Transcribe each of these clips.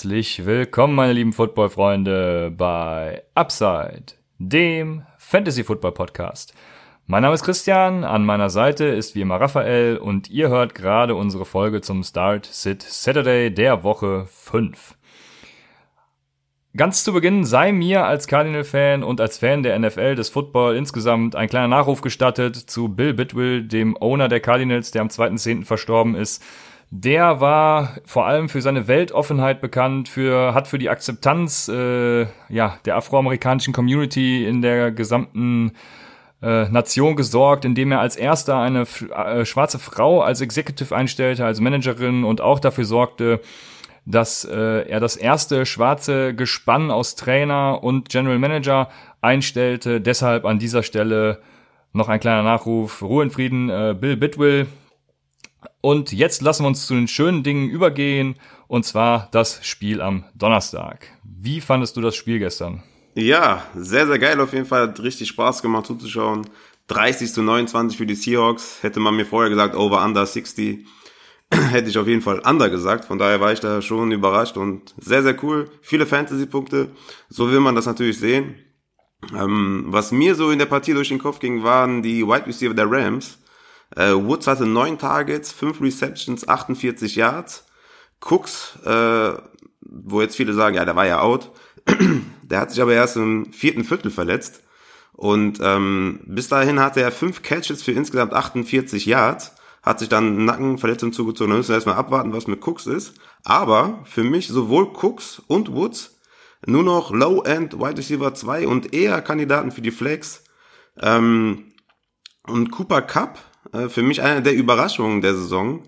Herzlich willkommen, meine lieben Football-Freunde, bei Upside, dem Fantasy-Football-Podcast. Mein Name ist Christian, an meiner Seite ist wie immer Raphael und ihr hört gerade unsere Folge zum Start Sit Saturday der Woche 5. Ganz zu Beginn sei mir als Cardinal-Fan und als Fan der NFL, des Football insgesamt, ein kleiner Nachruf gestattet zu Bill Bidwill, dem Owner der Cardinals, der am 2.10. verstorben ist. Der war vor allem für seine Weltoffenheit bekannt, für, hat für die Akzeptanz äh, ja, der afroamerikanischen Community in der gesamten äh, Nation gesorgt, indem er als erster eine äh, schwarze Frau als Executive einstellte, als Managerin und auch dafür sorgte, dass äh, er das erste schwarze Gespann aus Trainer und General Manager einstellte. Deshalb an dieser Stelle noch ein kleiner Nachruf. Ruhe in Frieden, äh, Bill Bidwill. Und jetzt lassen wir uns zu den schönen Dingen übergehen, und zwar das Spiel am Donnerstag. Wie fandest du das Spiel gestern? Ja, sehr, sehr geil auf jeden Fall. Hat richtig Spaß gemacht zuzuschauen. 30 zu 29 für die Seahawks. Hätte man mir vorher gesagt, over under 60, hätte ich auf jeden Fall under gesagt. Von daher war ich da schon überrascht und sehr, sehr cool. Viele Fantasy-Punkte. So will man das natürlich sehen. Ähm, was mir so in der Partie durch den Kopf ging, waren die Wide Receiver der Rams. Äh, Woods hatte neun Targets, fünf Receptions, 48 Yards. Cooks, äh, wo jetzt viele sagen, ja, der war ja out, der hat sich aber erst im vierten Viertel verletzt. Und ähm, bis dahin hatte er fünf Catches für insgesamt 48 Yards, hat sich dann Nackenverletzung zugezogen. Da müssen wir erstmal abwarten, was mit Cooks ist. Aber für mich sowohl Cooks und Woods nur noch Low-End Wide Receiver 2 und eher Kandidaten für die Flex. Ähm, und Cooper Cup, für mich eine der Überraschungen der Saison.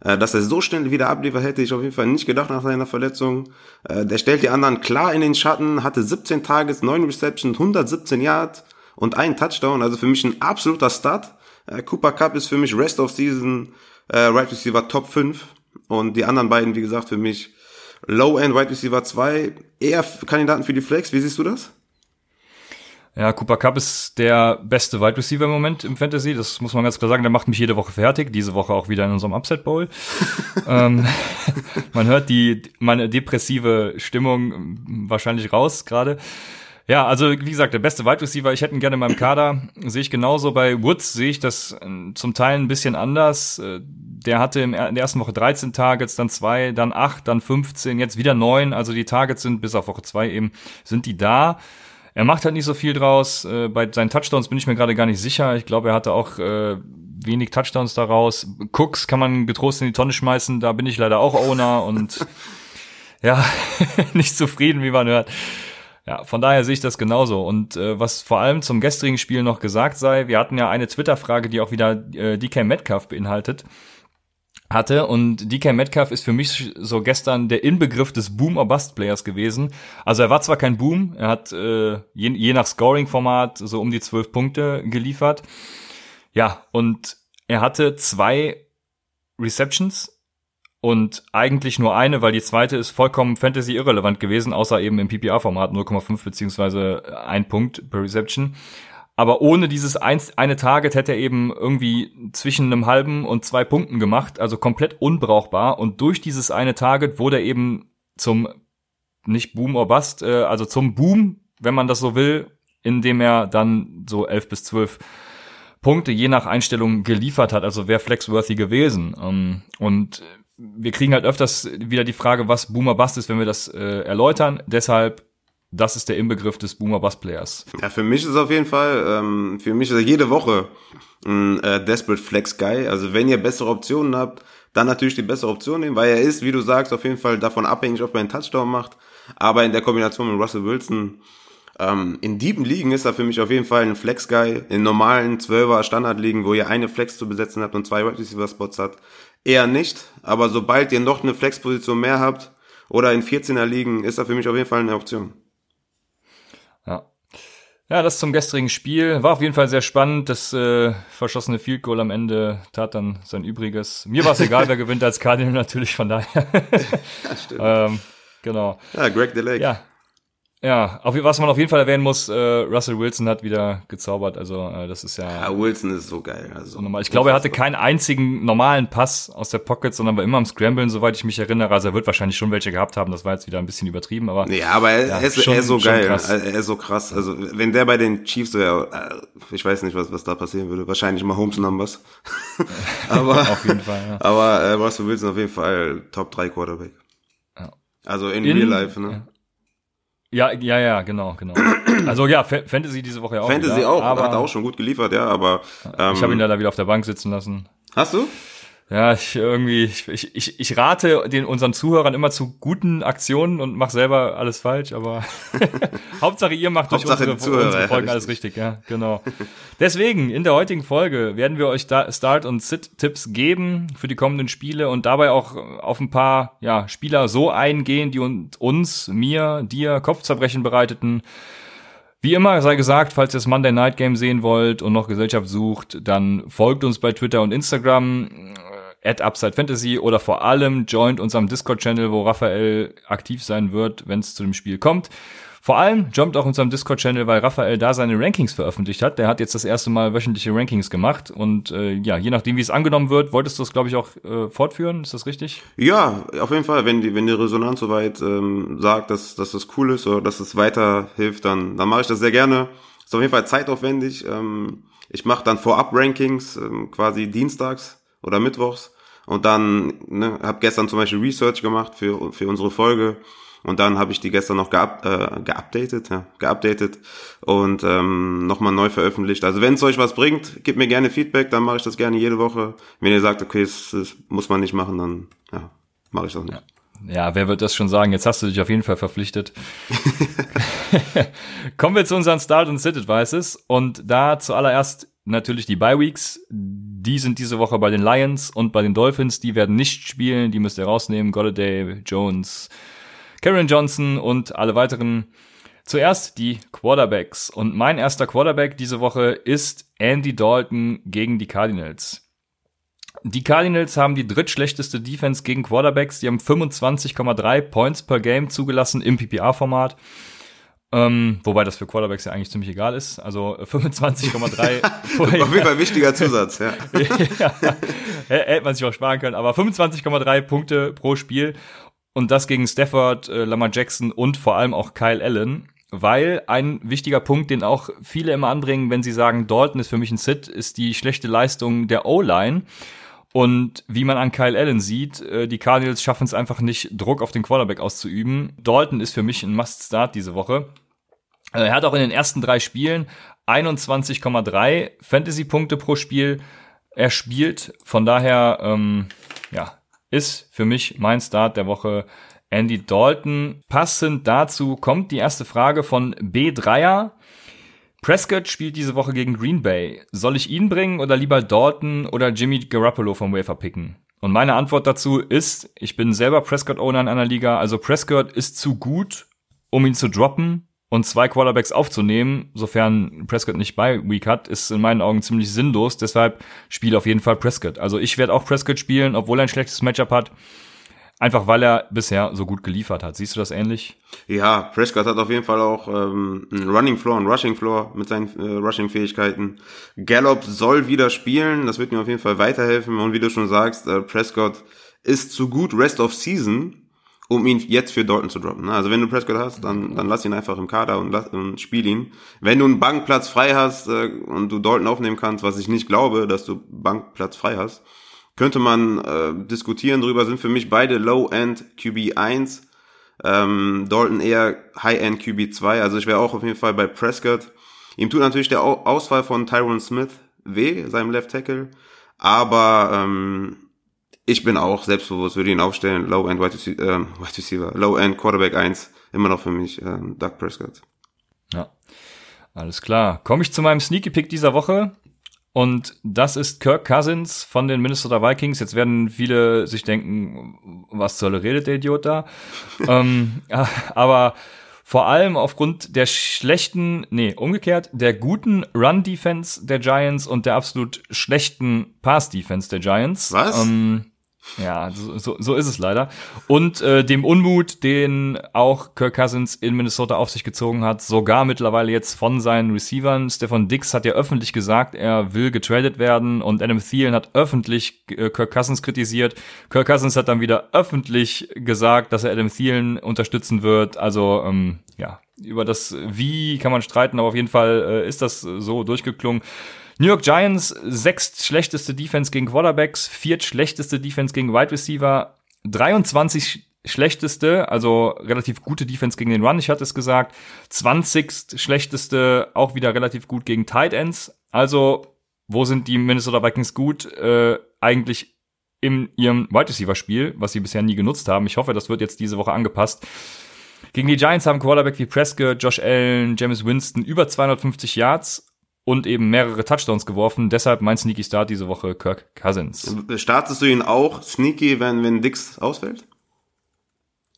Äh, dass er so schnell wieder abliefert, hätte ich auf jeden Fall nicht gedacht nach seiner Verletzung. Äh, der stellt die anderen klar in den Schatten, hatte 17 Tages, 9 Receptions, 117 Yards und einen Touchdown. Also für mich ein absoluter Start. Äh, Cooper Cup ist für mich Rest of Season äh, Right Receiver Top 5. Und die anderen beiden, wie gesagt, für mich Low-End Right Receiver 2. Eher Kandidaten für die Flex. Wie siehst du das? Ja, Cooper Cup ist der beste Wide Receiver im Moment im Fantasy. Das muss man ganz klar sagen. Der macht mich jede Woche fertig. Diese Woche auch wieder in unserem Upset Bowl. ähm, man hört die meine depressive Stimmung wahrscheinlich raus gerade. Ja, also wie gesagt, der beste Wide Receiver. Ich hätte ihn gerne in meinem Kader. Sehe ich genauso. Bei Woods sehe ich das äh, zum Teil ein bisschen anders. Äh, der hatte in der ersten Woche 13 Targets, dann zwei, dann acht, dann 15, jetzt wieder neun. Also die Targets sind bis auf Woche zwei eben sind die da. Er macht halt nicht so viel draus. Äh, bei seinen Touchdowns bin ich mir gerade gar nicht sicher. Ich glaube, er hatte auch äh, wenig Touchdowns daraus. Cooks kann man getrost in die Tonne schmeißen. Da bin ich leider auch Owner und ja, nicht zufrieden, wie man hört. Ja, von daher sehe ich das genauso. Und äh, was vor allem zum gestrigen Spiel noch gesagt sei, wir hatten ja eine Twitter-Frage, die auch wieder äh, DK Metcalf beinhaltet hatte. Und DK Metcalf ist für mich so gestern der Inbegriff des Boom- or Bust-Players gewesen. Also er war zwar kein Boom, er hat äh, je, je nach Scoring-Format so um die zwölf Punkte geliefert. Ja, und er hatte zwei Receptions und eigentlich nur eine, weil die zweite ist vollkommen Fantasy irrelevant gewesen, außer eben im PPR-Format 0,5 beziehungsweise ein Punkt per Reception. Aber ohne dieses eins, eine Target hätte er eben irgendwie zwischen einem halben und zwei Punkten gemacht, also komplett unbrauchbar. Und durch dieses eine Target wurde er eben zum, nicht Boom or Bust, äh, also zum Boom, wenn man das so will, indem er dann so elf bis zwölf Punkte je nach Einstellung geliefert hat. Also wäre flexworthy gewesen. Ähm, und wir kriegen halt öfters wieder die Frage, was Boomer Bust ist, wenn wir das äh, erläutern. Deshalb das ist der Inbegriff des Boomer Bust Players. Ja, für mich ist auf jeden Fall, ähm, für mich ist er jede Woche ein äh, Desperate Flex Guy. Also wenn ihr bessere Optionen habt, dann natürlich die bessere Option nehmen, weil er ist, wie du sagst, auf jeden Fall davon abhängig, ob er einen Touchdown macht. Aber in der Kombination mit Russell Wilson, ähm, in dieben Ligen ist er für mich auf jeden Fall ein Flex Guy. In normalen 12er Standardligen, wo ihr eine Flex zu besetzen habt und zwei Wide Receiver Spots habt, eher nicht. Aber sobald ihr noch eine Flex-Position mehr habt oder in 14er Ligen, ist er für mich auf jeden Fall eine Option. Ja, das zum gestrigen Spiel. War auf jeden Fall sehr spannend. Das äh, verschossene Field Goal am Ende tat dann sein Übriges. Mir war es egal, wer gewinnt als Cardinal natürlich, von daher. ja, stimmt. ähm, genau. Ja, Greg DeLake. Ja. Ja, auf, was man auf jeden Fall erwähnen muss, äh, Russell Wilson hat wieder gezaubert. Also äh, das ist ja. Ja, Wilson ist so geil. Also normal. Ich glaube, er hatte keinen einzigen normalen Pass aus der Pocket, sondern war immer am Scramblen, soweit ich mich erinnere. Also er wird wahrscheinlich schon welche gehabt haben. Das war jetzt wieder ein bisschen übertrieben, aber. Ja, aber er, ja, er, ist, schon, er ist so geil. Krass. Er ist so krass. Also wenn der bei den Chiefs wäre, äh, ich weiß nicht, was, was da passieren würde. Wahrscheinlich mal Holmes Numbers. aber auf jeden Fall. Ja. Aber äh, Russell Wilson auf jeden Fall Top 3 Quarterback. Ja. Also in, in Real Life, ne? Ja, ja, ja, genau, genau. Also ja, Fantasy diese Woche auch. Fantasy wieder, auch, aber, hat auch schon gut geliefert, ja, aber. Ähm, ich habe ihn leider wieder auf der Bank sitzen lassen. Hast du? Ja, ich irgendwie, ich, ich, ich rate den unseren Zuhörern immer zu guten Aktionen und mach selber alles falsch, aber Hauptsache ihr macht durch unsere, Zuhörer, unsere Folgen ja, alles richtig, ja, genau. Deswegen, in der heutigen Folge werden wir euch Start- und Sit-Tipps geben für die kommenden Spiele und dabei auch auf ein paar ja, Spieler so eingehen, die uns, mir, dir Kopfzerbrechen bereiteten. Wie immer sei gesagt, falls ihr das Monday Night Game sehen wollt und noch Gesellschaft sucht, dann folgt uns bei Twitter und Instagram at Upside Fantasy oder vor allem joint unserem Discord-Channel, wo Raphael aktiv sein wird, wenn es zu dem Spiel kommt. Vor allem jumpt auch unserem Discord-Channel, weil Raphael da seine Rankings veröffentlicht hat. Der hat jetzt das erste Mal wöchentliche Rankings gemacht und äh, ja, je nachdem, wie es angenommen wird, wolltest du es, glaube ich, auch äh, fortführen. Ist das richtig? Ja, auf jeden Fall. Wenn die, wenn die Resonanz soweit ähm, sagt, dass, dass das cool ist oder dass es weiterhilft, dann, dann mache ich das sehr gerne. Ist auf jeden Fall zeitaufwendig. Ähm, ich mache dann vorab Rankings, ähm, quasi dienstags oder mittwochs und dann ne, habe gestern zum Beispiel Research gemacht für für unsere Folge und dann habe ich die gestern noch geup, äh, geupdatet, ja, geupdatet und ähm, nochmal neu veröffentlicht. Also wenn es euch was bringt, gebt mir gerne Feedback, dann mache ich das gerne jede Woche. Wenn ihr sagt, okay, das, das muss man nicht machen, dann ja, mache ich das nicht. Ja. Ja, wer wird das schon sagen? Jetzt hast du dich auf jeden Fall verpflichtet. Kommen wir zu unseren Start- und Sit-Advices. Und da zuallererst natürlich die Bye Weeks. Die sind diese Woche bei den Lions und bei den Dolphins. Die werden nicht spielen. Die müsst ihr rausnehmen. Golladay, Jones, Karen Johnson und alle weiteren. Zuerst die Quarterbacks. Und mein erster Quarterback diese Woche ist Andy Dalton gegen die Cardinals. Die Cardinals haben die drittschlechteste Defense gegen Quarterbacks. Die haben 25,3 Points per Game zugelassen im PPR-Format. Ähm, wobei das für Quarterbacks ja eigentlich ziemlich egal ist. Also 25,3. Äh, Auf jeden Fall wichtiger Zusatz, ja. ja. Hätte man sich auch sparen können. Aber 25,3 Punkte pro Spiel. Und das gegen Stafford, äh, Lamar Jackson und vor allem auch Kyle Allen. Weil ein wichtiger Punkt, den auch viele immer anbringen, wenn sie sagen, Dalton ist für mich ein Sit, ist die schlechte Leistung der O-Line. Und wie man an Kyle Allen sieht, äh, die Cardinals schaffen es einfach nicht, Druck auf den Quarterback auszuüben. Dalton ist für mich ein Must-Start diese Woche. Äh, er hat auch in den ersten drei Spielen 21,3 Fantasy-Punkte pro Spiel. Er spielt, von daher, ähm, ja, ist für mich mein Start der Woche Andy Dalton. Passend dazu kommt die erste Frage von B3er. Prescott spielt diese Woche gegen Green Bay. Soll ich ihn bringen oder lieber Dalton oder Jimmy Garoppolo vom Wafer picken? Und meine Antwort dazu ist, ich bin selber Prescott-Owner in einer Liga, also Prescott ist zu gut, um ihn zu droppen und zwei Quarterbacks aufzunehmen, sofern Prescott nicht bei Week hat, ist in meinen Augen ziemlich sinnlos. Deshalb spiele auf jeden Fall Prescott. Also ich werde auch Prescott spielen, obwohl er ein schlechtes Matchup hat. Einfach weil er bisher so gut geliefert hat. Siehst du das ähnlich? Ja, Prescott hat auf jeden Fall auch ähm, einen Running Floor, einen Rushing Floor mit seinen äh, Rushing-Fähigkeiten. Gallup soll wieder spielen, das wird mir auf jeden Fall weiterhelfen. Und wie du schon sagst, äh, Prescott ist zu gut Rest of Season, um ihn jetzt für Dalton zu droppen. Ne? Also wenn du Prescott hast, dann, dann lass ihn einfach im Kader und, lass, und spiel ihn. Wenn du einen Bankplatz frei hast äh, und du Dalton aufnehmen kannst, was ich nicht glaube, dass du Bankplatz frei hast, könnte man äh, diskutieren drüber, sind für mich beide Low-End QB1, ähm, Dalton eher High-End QB2, also ich wäre auch auf jeden Fall bei Prescott. Ihm tut natürlich der Ausfall von Tyron Smith weh, seinem Left Tackle, aber ähm, ich bin auch selbstbewusst, würde ihn aufstellen, Low-End Wide äh, Receiver Low-End Quarterback 1, immer noch für mich äh, Doug Prescott. Ja, alles klar. Komme ich zu meinem Sneaky Pick dieser Woche. Und das ist Kirk Cousins von den Minnesota Vikings. Jetzt werden viele sich denken, was zur Hölle redet der Idiot da? ähm, aber vor allem aufgrund der schlechten, nee, umgekehrt, der guten Run-Defense der Giants und der absolut schlechten Pass-Defense der Giants. Was? Ähm, Ja, so, so, so ist es leider. Und äh, dem Unmut, den auch Kirk Cousins in Minnesota auf sich gezogen hat, sogar mittlerweile jetzt von seinen Receivern. Stefan Dix hat ja öffentlich gesagt, er will getradet werden und Adam Thielen hat öffentlich äh, Kirk Cousins kritisiert. Kirk Cousins hat dann wieder öffentlich gesagt, dass er Adam Thielen unterstützen wird. Also ähm, ja, über das Wie kann man streiten, aber auf jeden Fall äh, ist das so durchgeklungen. New York Giants, sechst schlechteste Defense gegen Quarterbacks, viert schlechteste Defense gegen Wide Receiver, 23 schlechteste, also relativ gute Defense gegen den Run, ich hatte es gesagt, 20. schlechteste, auch wieder relativ gut gegen Tight Ends. Also, wo sind die Minnesota Vikings gut? Äh, eigentlich in ihrem Wide Receiver Spiel, was sie bisher nie genutzt haben. Ich hoffe, das wird jetzt diese Woche angepasst. Gegen die Giants haben Quarterback wie Prescott, Josh Allen, James Winston über 250 Yards und eben mehrere Touchdowns geworfen. Deshalb mein Sneaky Start diese Woche Kirk Cousins. Startest du ihn auch Sneaky, wenn, wenn Dix ausfällt?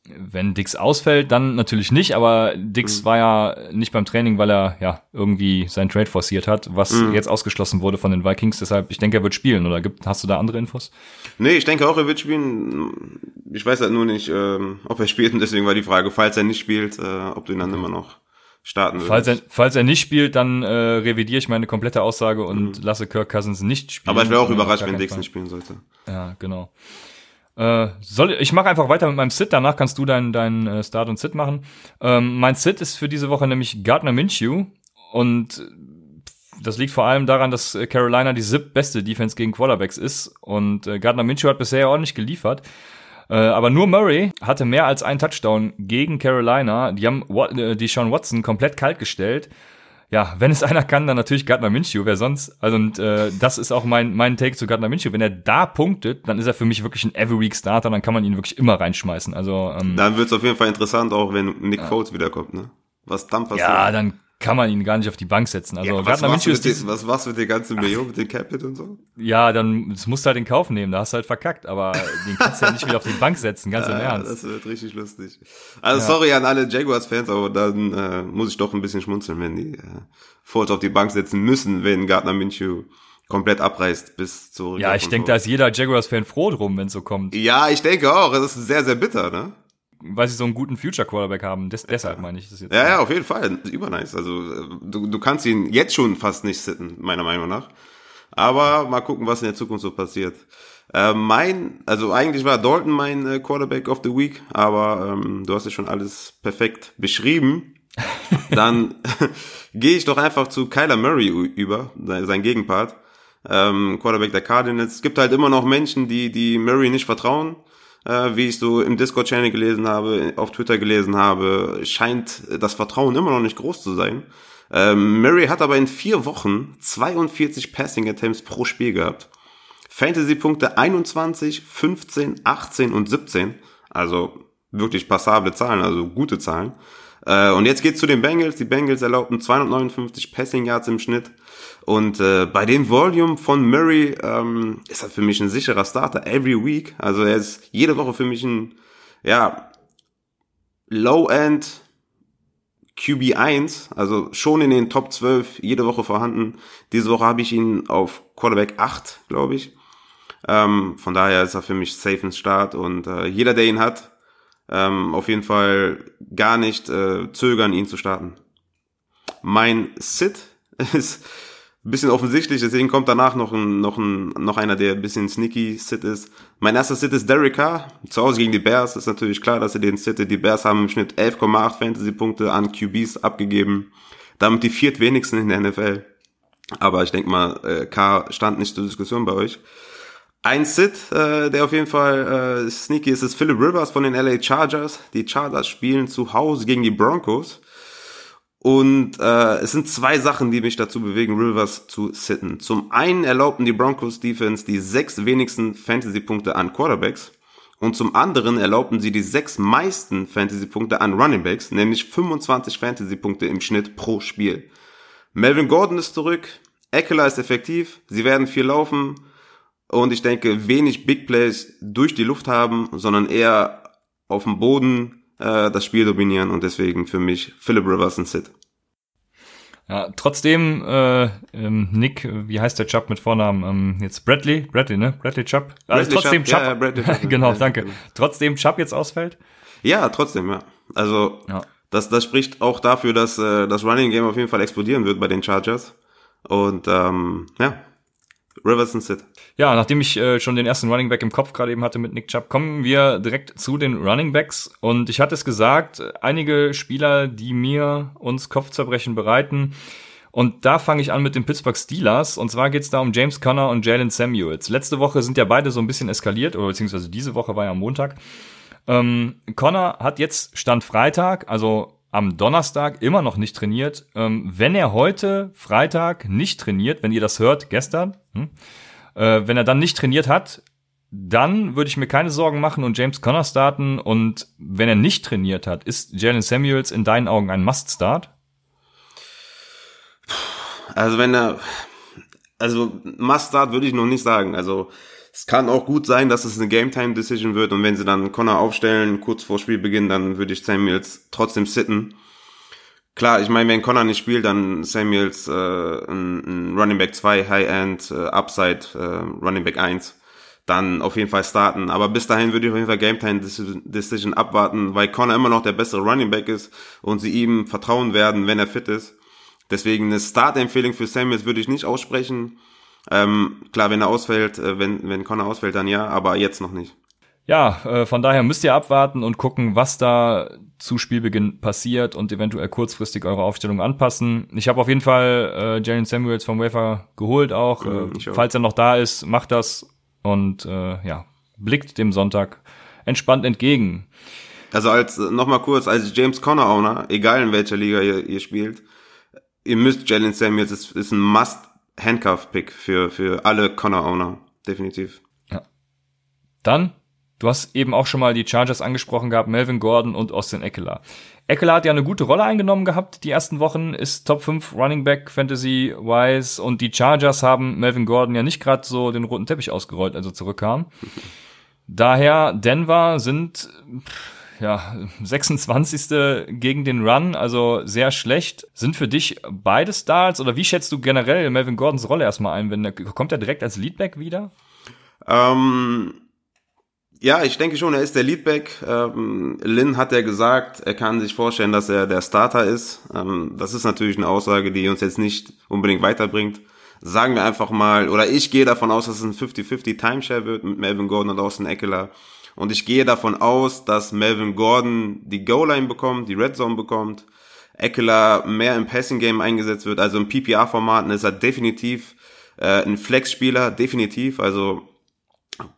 Wenn Dix ausfällt, dann natürlich nicht, aber Dix mhm. war ja nicht beim Training, weil er ja irgendwie sein Trade forciert hat, was mhm. jetzt ausgeschlossen wurde von den Vikings. Deshalb, ich denke, er wird spielen. Oder gibt, hast du da andere Infos? Nee, ich denke auch, er wird spielen. Ich weiß halt nur nicht, ähm, ob er spielt und deswegen war die Frage, falls er nicht spielt, äh, ob du ihn dann immer noch starten Falls er, falls er nicht spielt, dann äh, revidiere ich meine komplette Aussage und mhm. lasse Kirk Cousins nicht spielen. Aber ich wäre auch überrascht, wenn Dix nicht spielen sollte. Ja, genau. Äh, soll, ich mache einfach weiter mit meinem Sit, danach kannst du deinen dein, äh, Start und Sit machen. Ähm, mein Sit ist für diese Woche nämlich Gardner Minshew und das liegt vor allem daran, dass Carolina die sieb beste Defense gegen Quarterbacks ist und äh, Gardner Minshew hat bisher ordentlich geliefert. Äh, aber nur Murray hatte mehr als einen Touchdown gegen Carolina. Die haben äh, die Sean Watson komplett kalt gestellt. Ja, wenn es einer kann, dann natürlich Gardner Minshew. Wer sonst? Also und äh, das ist auch mein mein Take zu Gardner Minshew. Wenn er da punktet, dann ist er für mich wirklich ein Every Week Starter. Dann kann man ihn wirklich immer reinschmeißen. Also ähm, dann wird es auf jeden Fall interessant, auch wenn Nick ja. Foles wiederkommt, ne? Was dann passiert? Ja, dann kann man ihn gar nicht auf die Bank setzen. Also ja, was, machst ist die, was machst du mit der ganzen Million, mit dem Capit und so? Ja, dann das musst du halt in Kauf nehmen, da hast du halt verkackt, aber den kannst du ja nicht wieder auf die Bank setzen, ganz ja, im Ernst. Das wird richtig lustig. Also ja. sorry an alle Jaguars-Fans, aber dann äh, muss ich doch ein bisschen schmunzeln, wenn die äh, Fultz auf die Bank setzen müssen, wenn Gardner Minshew komplett abreißt bis zurück. Ja, ich denke, da ist jeder Jaguars-Fan froh drum, wenn so kommt. Ja, ich denke auch. Es ist sehr, sehr bitter, ne? Weil sie so einen guten Future Quarterback haben. Des, deshalb meine ich das jetzt. Ja, ja, auf jeden Fall. Übernice. Also du, du kannst ihn jetzt schon fast nicht sitten, meiner Meinung nach. Aber mal gucken, was in der Zukunft so passiert. Äh, mein, also eigentlich war Dalton mein äh, Quarterback of the Week, aber ähm, du hast ja schon alles perfekt beschrieben. Dann gehe ich doch einfach zu Kyler Murray über, sein Gegenpart. Ähm, Quarterback der Cardinals. Es gibt halt immer noch Menschen, die, die Murray nicht vertrauen äh, wie ich so im Discord-Channel gelesen habe, auf Twitter gelesen habe, scheint das Vertrauen immer noch nicht groß zu sein. Ähm, Murray hat aber in vier Wochen 42 Passing Attempts pro Spiel gehabt. Fantasy-Punkte 21, 15, 18 und 17. Also wirklich passable Zahlen, also gute Zahlen. Äh, und jetzt geht's zu den Bengals. Die Bengals erlaubten 259 Passing Yards im Schnitt. Und äh, bei dem Volume von Murray ähm, ist er für mich ein sicherer Starter every week. Also er ist jede Woche für mich ein ja Low-End QB1, also schon in den Top 12 jede Woche vorhanden. Diese Woche habe ich ihn auf Quarterback 8, glaube ich. Ähm, von daher ist er für mich safe ins Start und äh, jeder, der ihn hat, ähm, auf jeden Fall gar nicht äh, zögern, ihn zu starten. Mein Sit ist ein bisschen offensichtlich, deswegen kommt danach noch ein, noch ein, noch einer, der ein bisschen sneaky Sit ist. Mein erster Sit ist Derek Carr. Zu Hause gegen die Bears ist natürlich klar, dass er den sittet. Die Bears haben im Schnitt 11,8 Fantasy-Punkte an QBs abgegeben. Damit die viertwenigsten in der NFL. Aber ich denke mal, äh, Carr stand nicht zur Diskussion bei euch. Ein Sit, äh, der auf jeden Fall äh, sneaky ist, ist Philip Rivers von den LA Chargers. Die Chargers spielen zu Hause gegen die Broncos. Und äh, es sind zwei Sachen, die mich dazu bewegen, Rivers zu sitten. Zum einen erlaubten die Broncos Defense die sechs wenigsten Fantasy-Punkte an Quarterbacks. Und zum anderen erlaubten sie die sechs meisten Fantasy-Punkte an Runningbacks, nämlich 25 Fantasy-Punkte im Schnitt pro Spiel. Melvin Gordon ist zurück, Eckler ist effektiv, sie werden viel laufen und ich denke wenig Big Plays durch die Luft haben, sondern eher auf dem Boden äh, das Spiel dominieren und deswegen für mich Philip Rivers ein Sit. Ja, trotzdem, äh, ähm, Nick, wie heißt der Chubb mit Vornamen? Ähm, jetzt Bradley, Bradley, ne? Bradley Chubb. Also Bradley trotzdem Chubb, Chubb. ja, Bradley Chubb, genau, danke. genau. Trotzdem Chubb jetzt ausfällt. Ja, trotzdem, ja. Also Ja. das, das spricht auch dafür, dass äh, das Running Game auf jeden Fall explodieren wird bei den Chargers. Und ähm, ja, Rivers and Sit. Ja, nachdem ich äh, schon den ersten Running Back im Kopf gerade eben hatte mit Nick Chubb, kommen wir direkt zu den Running Backs. Und ich hatte es gesagt, einige Spieler, die mir uns Kopfzerbrechen bereiten. Und da fange ich an mit den Pittsburgh Steelers. Und zwar geht es da um James Conner und Jalen Samuels. Letzte Woche sind ja beide so ein bisschen eskaliert, oder beziehungsweise diese Woche war ja am Montag. Ähm, Connor hat jetzt Stand Freitag, also am Donnerstag, immer noch nicht trainiert. Ähm, wenn er heute, Freitag, nicht trainiert, wenn ihr das hört, gestern, hm, äh, wenn er dann nicht trainiert hat, dann würde ich mir keine Sorgen machen und James Conner starten. Und wenn er nicht trainiert hat, ist Jalen Samuels in deinen Augen ein Must-Start? Also wenn er, also Must-Start würde ich noch nicht sagen. Also es kann auch gut sein, dass es eine Game-Time-Decision wird und wenn sie dann Connor aufstellen, kurz vor Spielbeginn, dann würde ich Samuels trotzdem sitten. Klar, ich meine, wenn Connor nicht spielt, dann Samuels äh, ein, ein Running Back 2, High-End, äh, Upside, äh, Running Back 1, dann auf jeden Fall starten. Aber bis dahin würde ich auf jeden Fall Game-Time-Decision abwarten, weil Connor immer noch der bessere Running Back ist und sie ihm vertrauen werden, wenn er fit ist. Deswegen eine Start-Empfehlung für Samuels würde ich nicht aussprechen. Ähm, klar, wenn er ausfällt, äh, wenn, wenn Connor ausfällt, dann ja, aber jetzt noch nicht. Ja, äh, von daher müsst ihr abwarten und gucken, was da zu Spielbeginn passiert und eventuell kurzfristig eure Aufstellung anpassen. Ich habe auf jeden Fall äh, Jalen Samuels vom Wafer geholt auch. Mhm, äh, falls er noch da ist, macht das und äh, ja, blickt dem Sonntag entspannt entgegen. Also als äh, nochmal kurz, als James Conner Owner, egal in welcher Liga ihr, ihr spielt, ihr müsst Jalen Samuels ist, ist ein Must Handcuff Pick für für alle Conner Owner, definitiv. Dann, du hast eben auch schon mal die Chargers angesprochen gehabt, Melvin Gordon und Austin Eckler. Eckler hat ja eine gute Rolle eingenommen gehabt die ersten Wochen, ist Top 5 Running Back Fantasy wise und die Chargers haben Melvin Gordon ja nicht gerade so den roten Teppich ausgerollt, als er zurückkam. Daher Denver sind pff, ja 26. gegen den Run, also sehr schlecht. Sind für dich beide Starts oder wie schätzt du generell Melvin Gordons Rolle erstmal ein? Wenn kommt er direkt als Leadback wieder? Ähm, ja, ich denke schon, er ist der Leadback. Ähm, Lynn hat ja gesagt, er kann sich vorstellen, dass er der Starter ist. Ähm, das ist natürlich eine Aussage, die uns jetzt nicht unbedingt weiterbringt. Sagen wir einfach mal, oder ich gehe davon aus, dass es ein 50-50 Timeshare wird mit Melvin Gordon und Austin Eckler. Und ich gehe davon aus, dass Melvin Gordon die Goal-Line bekommt, die Red Zone bekommt, Eckler mehr im Passing-Game eingesetzt wird. Also im PPR-Formaten ist er definitiv äh, ein Flex-Spieler, definitiv. Also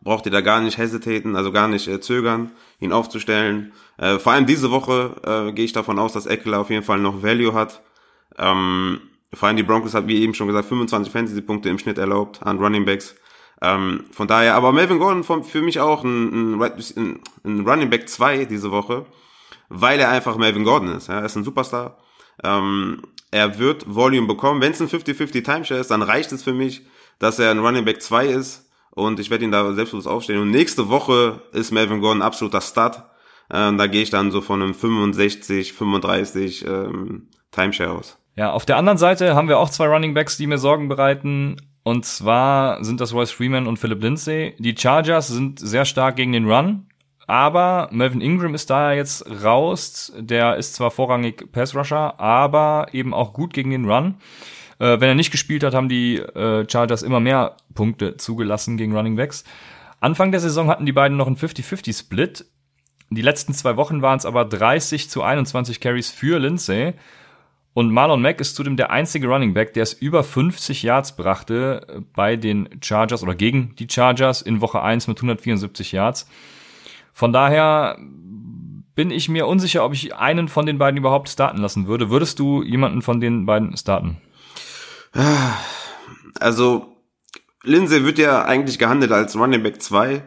braucht ihr da gar nicht hesitaten, also gar nicht äh, zögern, ihn aufzustellen. Äh, vor allem diese Woche äh, gehe ich davon aus, dass Eckler auf jeden Fall noch Value hat. Ähm, vor allem die Broncos hat, wie eben schon gesagt, 25 Fantasy-Punkte im Schnitt erlaubt an Running Backs. Ähm, von daher, aber Melvin Gordon von, für mich auch ein, ein, ein, Running Back 2 diese Woche, weil er einfach Melvin Gordon ist. Ja? Er ist ein Superstar. Ähm, er wird Volume bekommen. Wenn es ein 50-50 Timeshare ist, dann reicht es für mich, dass er ein Running Back 2 ist und ich werde ihn da selbstbewusst aufstellen. Und nächste Woche ist Melvin Gordon absoluter Start. Ähm, da gehe ich dann so von einem 65, 35 ähm, Timeshare aus. Ja, auf der anderen Seite haben wir auch zwei Running Backs, die mir Sorgen bereiten. Und zwar sind das Royce Freeman und Philip Lindsay. Die Chargers sind sehr stark gegen den Run, aber Melvin Ingram ist da jetzt raus. Der ist zwar vorrangig Pass Rusher, aber eben auch gut gegen den Run. Äh, wenn er nicht gespielt hat, haben die äh, Chargers immer mehr Punkte zugelassen gegen Running Backs. Anfang der Saison hatten die beiden noch einen 50-50-Split. Die letzten zwei Wochen waren es aber 30 zu 21 Carries für Lindsay. Und Marlon Mack ist zudem der einzige Running Back, der es über 50 Yards brachte bei den Chargers oder gegen die Chargers in Woche 1 mit 174 Yards. Von daher bin ich mir unsicher, ob ich einen von den beiden überhaupt starten lassen würde. Würdest du jemanden von den beiden starten? Also, Lindsay wird ja eigentlich gehandelt als Running Back 2.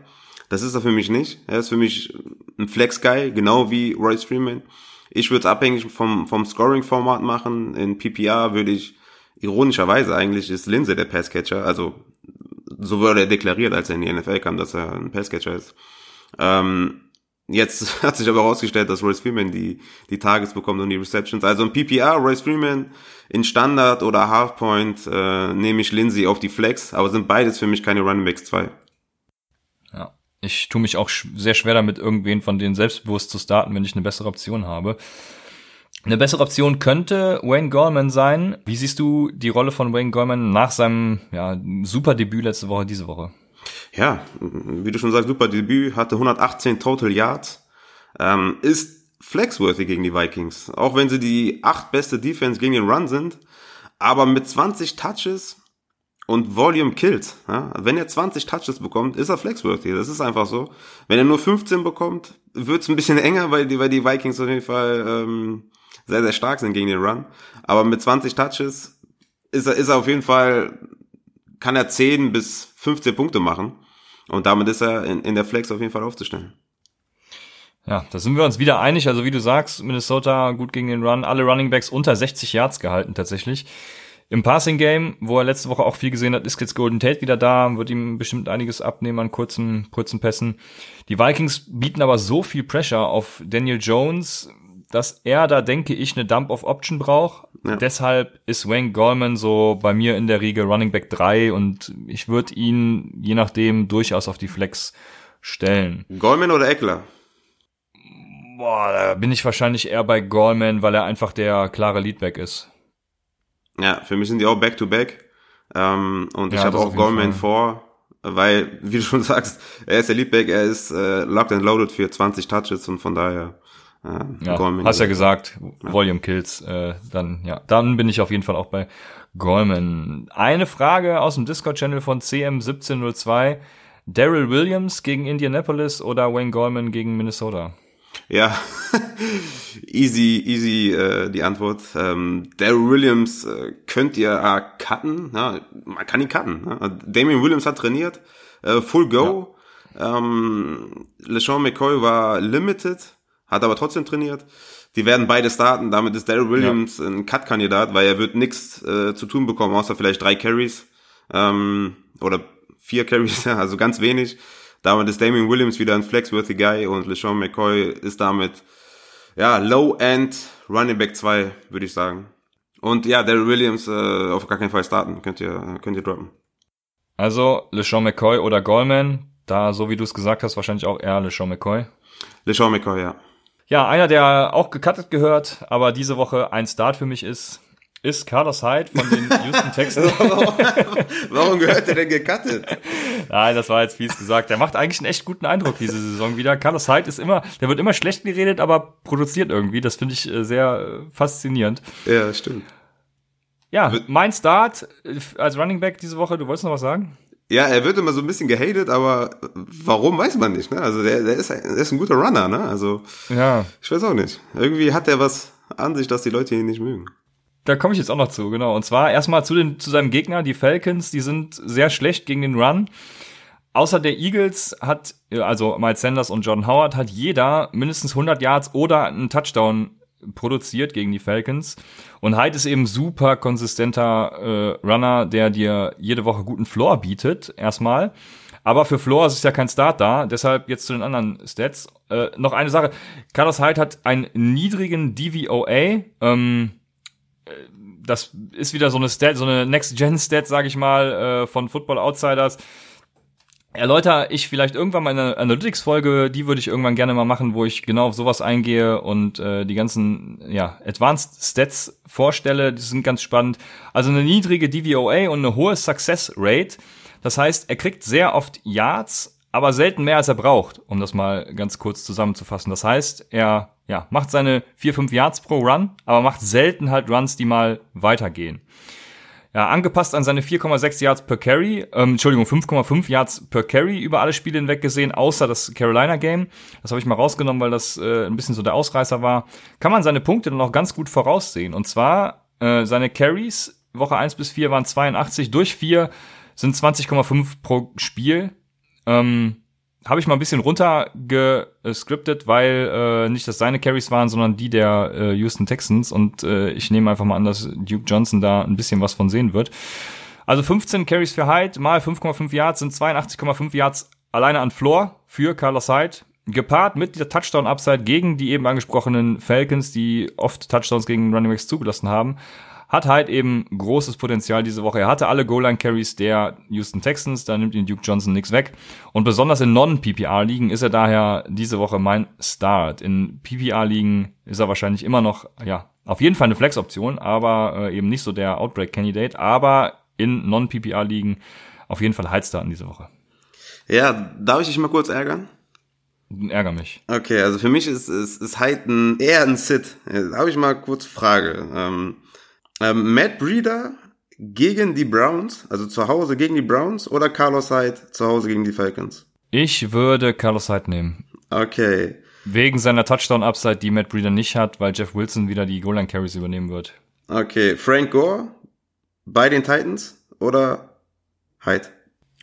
Das ist er für mich nicht. Er ist für mich ein Flex-Guy, genau wie Royce Freeman. Ich würde es abhängig vom, vom Scoring-Format machen. In PPR würde ich, ironischerweise eigentlich, ist Lindsay der Passcatcher. Also, so wurde er deklariert, als er in die NFL kam, dass er ein Passcatcher ist. Ähm, Jetzt hat sich aber herausgestellt, dass Royce Freeman die, die Targets bekommt und die Receptions. Also im PPR, Royce Freeman in Standard oder Halfpoint äh, nehme ich Lindsay auf die Flex, aber sind beides für mich keine Running Backs 2. Ich tue mich auch sch sehr schwer damit, irgendwen von denen selbstbewusst zu starten, wenn ich eine bessere Option habe. Eine bessere Option könnte Wayne Gorman sein. Wie siehst du die Rolle von Wayne Gorman nach seinem ja, super Debüt letzte Woche, diese Woche? Ja, wie du schon sagst, super Debüt, hatte 118 Total Yards, ähm, ist flexworthy gegen die Vikings. Auch wenn sie die acht beste Defense gegen den Run sind, aber mit 20 Touches und Volume Kills. Ja? Wenn er 20 Touches bekommt, ist er flexworthy. Das ist einfach so. Wenn er nur 15 bekommt, wird es ein bisschen enger, weil die, weil die Vikings auf jeden Fall ähm, sehr, sehr stark sind gegen den Run. Aber mit 20 Touches ist er, ist er auf jeden Fall, kann er 10 bis 15 Punkte machen. Und damit ist er in, in der Flex auf jeden Fall aufzustellen. Ja, da sind wir uns wieder einig. Also wie du sagst, Minnesota gut gegen den Run. Alle Running Backs unter 60 Yards gehalten tatsächlich. Im Passing Game, wo er letzte Woche auch viel gesehen hat, ist jetzt Golden Tate wieder da, wird ihm bestimmt einiges abnehmen an kurzen, kurzen Pässen. Die Vikings bieten aber so viel Pressure auf Daniel Jones, dass er da, denke ich, eine Dump of Option braucht. Ja. Deshalb ist Wayne Goldman so bei mir in der Riege Running Back 3 und ich würde ihn je nachdem durchaus auf die Flex stellen. Goldman oder Eckler? Boah, da bin ich wahrscheinlich eher bei Goldman, weil er einfach der klare Leadback ist. Ja, für mich sind die auch Back-to-Back. Ähm, und ja, ich habe auch Goldman vor, weil, wie du schon sagst, er ist der Leadback, er ist äh, locked and loaded für 20 Touches und von daher ja, hast ja gesagt, ja. Volume Kills, äh, dann, ja, dann bin ich auf jeden Fall auch bei Goldman. Eine Frage aus dem Discord-Channel von CM1702. Daryl Williams gegen Indianapolis oder Wayne Goldman gegen Minnesota? Ja, easy, easy äh, die Antwort. Ähm, Daryl Williams äh, könnt ihr äh, cutten, ja, man kann ihn cutten. Ne? Damien Williams hat trainiert, äh, Full Go. Ja. Ähm, LeSean McCoy war limited, hat aber trotzdem trainiert. Die werden beide starten, damit ist Daryl Williams ja. ein Cut-Kandidat, weil er wird nichts äh, zu tun bekommen, außer vielleicht drei Carries ähm, oder vier Carries, also ganz wenig. Damit ist Damien Williams wieder ein flexworthy Guy und LeSean McCoy ist damit ja Low-End Running Back 2, würde ich sagen. Und ja, Daryl Williams äh, auf gar keinen Fall starten, könnt ihr, könnt ihr droppen. Also LeSean McCoy oder Goldman, da so wie du es gesagt hast, wahrscheinlich auch eher LeSean McCoy. LeSean McCoy, ja. Ja, einer, der auch gecuttet gehört, aber diese Woche ein Start für mich ist, ist Carlos Hyde von den Houston Texans. Warum gehört der denn gecuttet? Nein, das war jetzt fies gesagt. Der macht eigentlich einen echt guten Eindruck diese Saison wieder. Carlos Hyde ist immer, der wird immer schlecht geredet, aber produziert irgendwie. Das finde ich äh, sehr äh, faszinierend. Ja, stimmt. Ja, mein Start äh, als Running Back diese Woche. Du wolltest noch was sagen? Ja, er wird immer so ein bisschen gehatet, aber warum weiß man nicht, ne? Also der, der, ist, der ist ein guter Runner, ne? Also ja. ich weiß auch nicht. Irgendwie hat er was an sich, dass die Leute ihn nicht mögen. Da komme ich jetzt auch noch zu, genau. Und zwar erstmal zu, den, zu seinem Gegner, die Falcons, die sind sehr schlecht gegen den Run. Außer der Eagles hat, also Miles Sanders und John Howard, hat jeder mindestens 100 Yards oder einen Touchdown produziert gegen die Falcons. Und Hyde ist eben super konsistenter äh, Runner, der dir jede Woche guten Floor bietet, erstmal. Aber für Floor ist ja kein Start da, deshalb jetzt zu den anderen Stats. Äh, noch eine Sache, Carlos Hyde hat einen niedrigen DVOA. Ähm, äh, das ist wieder so eine Stat, so eine Next-Gen-Stat, sage ich mal, äh, von Football Outsiders erläutere ich vielleicht irgendwann mal eine Analytics-Folge, die würde ich irgendwann gerne mal machen, wo ich genau auf sowas eingehe und äh, die ganzen ja, Advanced Stats vorstelle. Die sind ganz spannend. Also eine niedrige DVOA und eine hohe Success Rate. Das heißt, er kriegt sehr oft Yards, aber selten mehr als er braucht, um das mal ganz kurz zusammenzufassen. Das heißt, er ja, macht seine 4, 5 Yards pro Run, aber macht selten halt Runs, die mal weitergehen. Ja, angepasst an seine 4,6 Yards per Carry, ähm, Entschuldigung, 5,5 Yards per Carry über alle Spiele hinweg gesehen, außer das Carolina Game. Das habe ich mal rausgenommen, weil das äh, ein bisschen so der Ausreißer war. Kann man seine Punkte dann auch ganz gut voraussehen. Und zwar äh, seine Carries, Woche 1 bis 4 waren 82, durch 4 sind 20,5 pro Spiel. Ähm, habe ich mal ein bisschen runtergescriptet, weil äh, nicht das seine Carries waren, sondern die der äh, Houston Texans und äh, ich nehme einfach mal an, dass Duke Johnson da ein bisschen was von sehen wird. Also 15 Carries für Hyde mal 5,5 Yards sind 82,5 Yards alleine an Floor für Carlos Hyde. gepaart mit der Touchdown-Upside gegen die eben angesprochenen Falcons, die oft Touchdowns gegen Running Backs zugelassen haben, hat halt eben großes Potenzial diese Woche. Er hatte alle Goal-Line-Carries der Houston Texans, da nimmt ihn Duke Johnson nichts weg. Und besonders in Non-PPR-Ligen ist er daher diese Woche mein Start. In PPR-Ligen ist er wahrscheinlich immer noch, ja, auf jeden Fall eine Flex-Option, aber äh, eben nicht so der Outbreak-Candidate. Aber in Non-PPR-Ligen auf jeden Fall Heizstar in diese Woche. Ja, darf ich dich mal kurz ärgern? Ärger mich. Okay, also für mich ist, ist, ist Hyde ein, eher ein Sit. Habe ich mal kurz Frage. Ähm, ähm, Matt Breeder gegen die Browns, also zu Hause gegen die Browns oder Carlos Hyde zu Hause gegen die Falcons? Ich würde Carlos Hyde nehmen. Okay. Wegen seiner Touchdown-Upside, die Matt Breeder nicht hat, weil Jeff Wilson wieder die Goal-Line-Carries übernehmen wird. Okay, Frank Gore bei den Titans oder Hyde?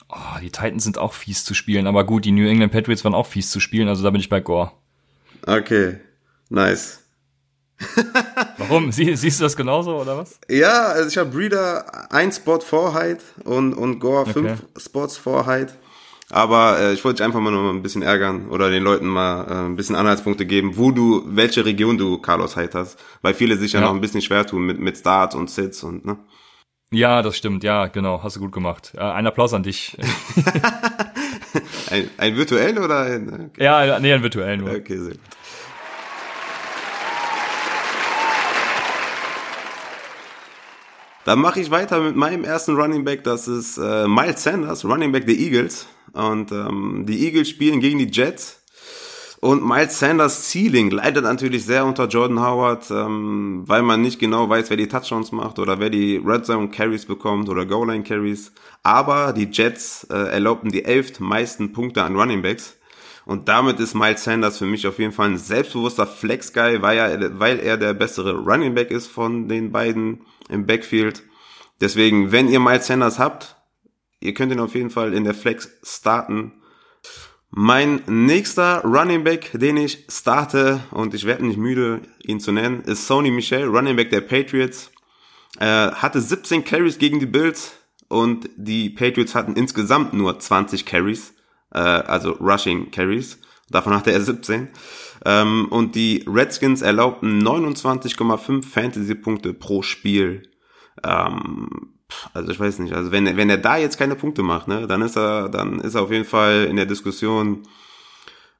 Oh, die Titans sind auch fies zu spielen, aber gut, die New England Patriots waren auch fies zu spielen, also da bin ich bei Gore. Okay, nice. Warum? Sie, siehst du das genauso oder was? Ja, also ich habe Breeder ein Spot vor Hyde und, und Gore fünf okay. Spots vor Hyde. Aber äh, ich wollte dich einfach mal nur ein bisschen ärgern oder den Leuten mal äh, ein bisschen Anhaltspunkte geben, wo du, welche Region du Carlos Hyde hast. Weil viele sich ja, ja noch ein bisschen schwer tun mit, mit Starts und Sits und, ne? Ja, das stimmt. Ja, genau. Hast du gut gemacht. Äh, ein Applaus an dich. ein, ein virtuell oder ein? Okay. Ja, nee, ein virtuell nur. Okay, sehr gut. Dann mache ich weiter mit meinem ersten Running Back, das ist äh, Miles Sanders, Running Back der Eagles. Und ähm, die Eagles spielen gegen die Jets. Und Miles Sanders Ceiling leidet natürlich sehr unter Jordan Howard, ähm, weil man nicht genau weiß, wer die Touchdowns macht oder wer die Red Zone Carries bekommt oder Goal Line Carries. Aber die Jets äh, erlaubten die elft meisten Punkte an Running Backs. Und damit ist Miles Sanders für mich auf jeden Fall ein selbstbewusster Flex-Guy, weil er, weil er der bessere Running Back ist von den beiden im Backfield. Deswegen, wenn ihr Miles Sanders habt, ihr könnt ihn auf jeden Fall in der Flex starten. Mein nächster Running Back, den ich starte, und ich werde nicht müde, ihn zu nennen, ist Sony Michel, Running Back der Patriots. Äh, hatte 17 Carries gegen die Bills und die Patriots hatten insgesamt nur 20 Carries, äh, also Rushing Carries. Davon hatte er 17. Ähm, und die Redskins erlaubten 29,5 Fantasy-Punkte pro Spiel. Ähm, also ich weiß nicht, also wenn, wenn er da jetzt keine Punkte macht, ne, dann ist er, dann ist er auf jeden Fall in der Diskussion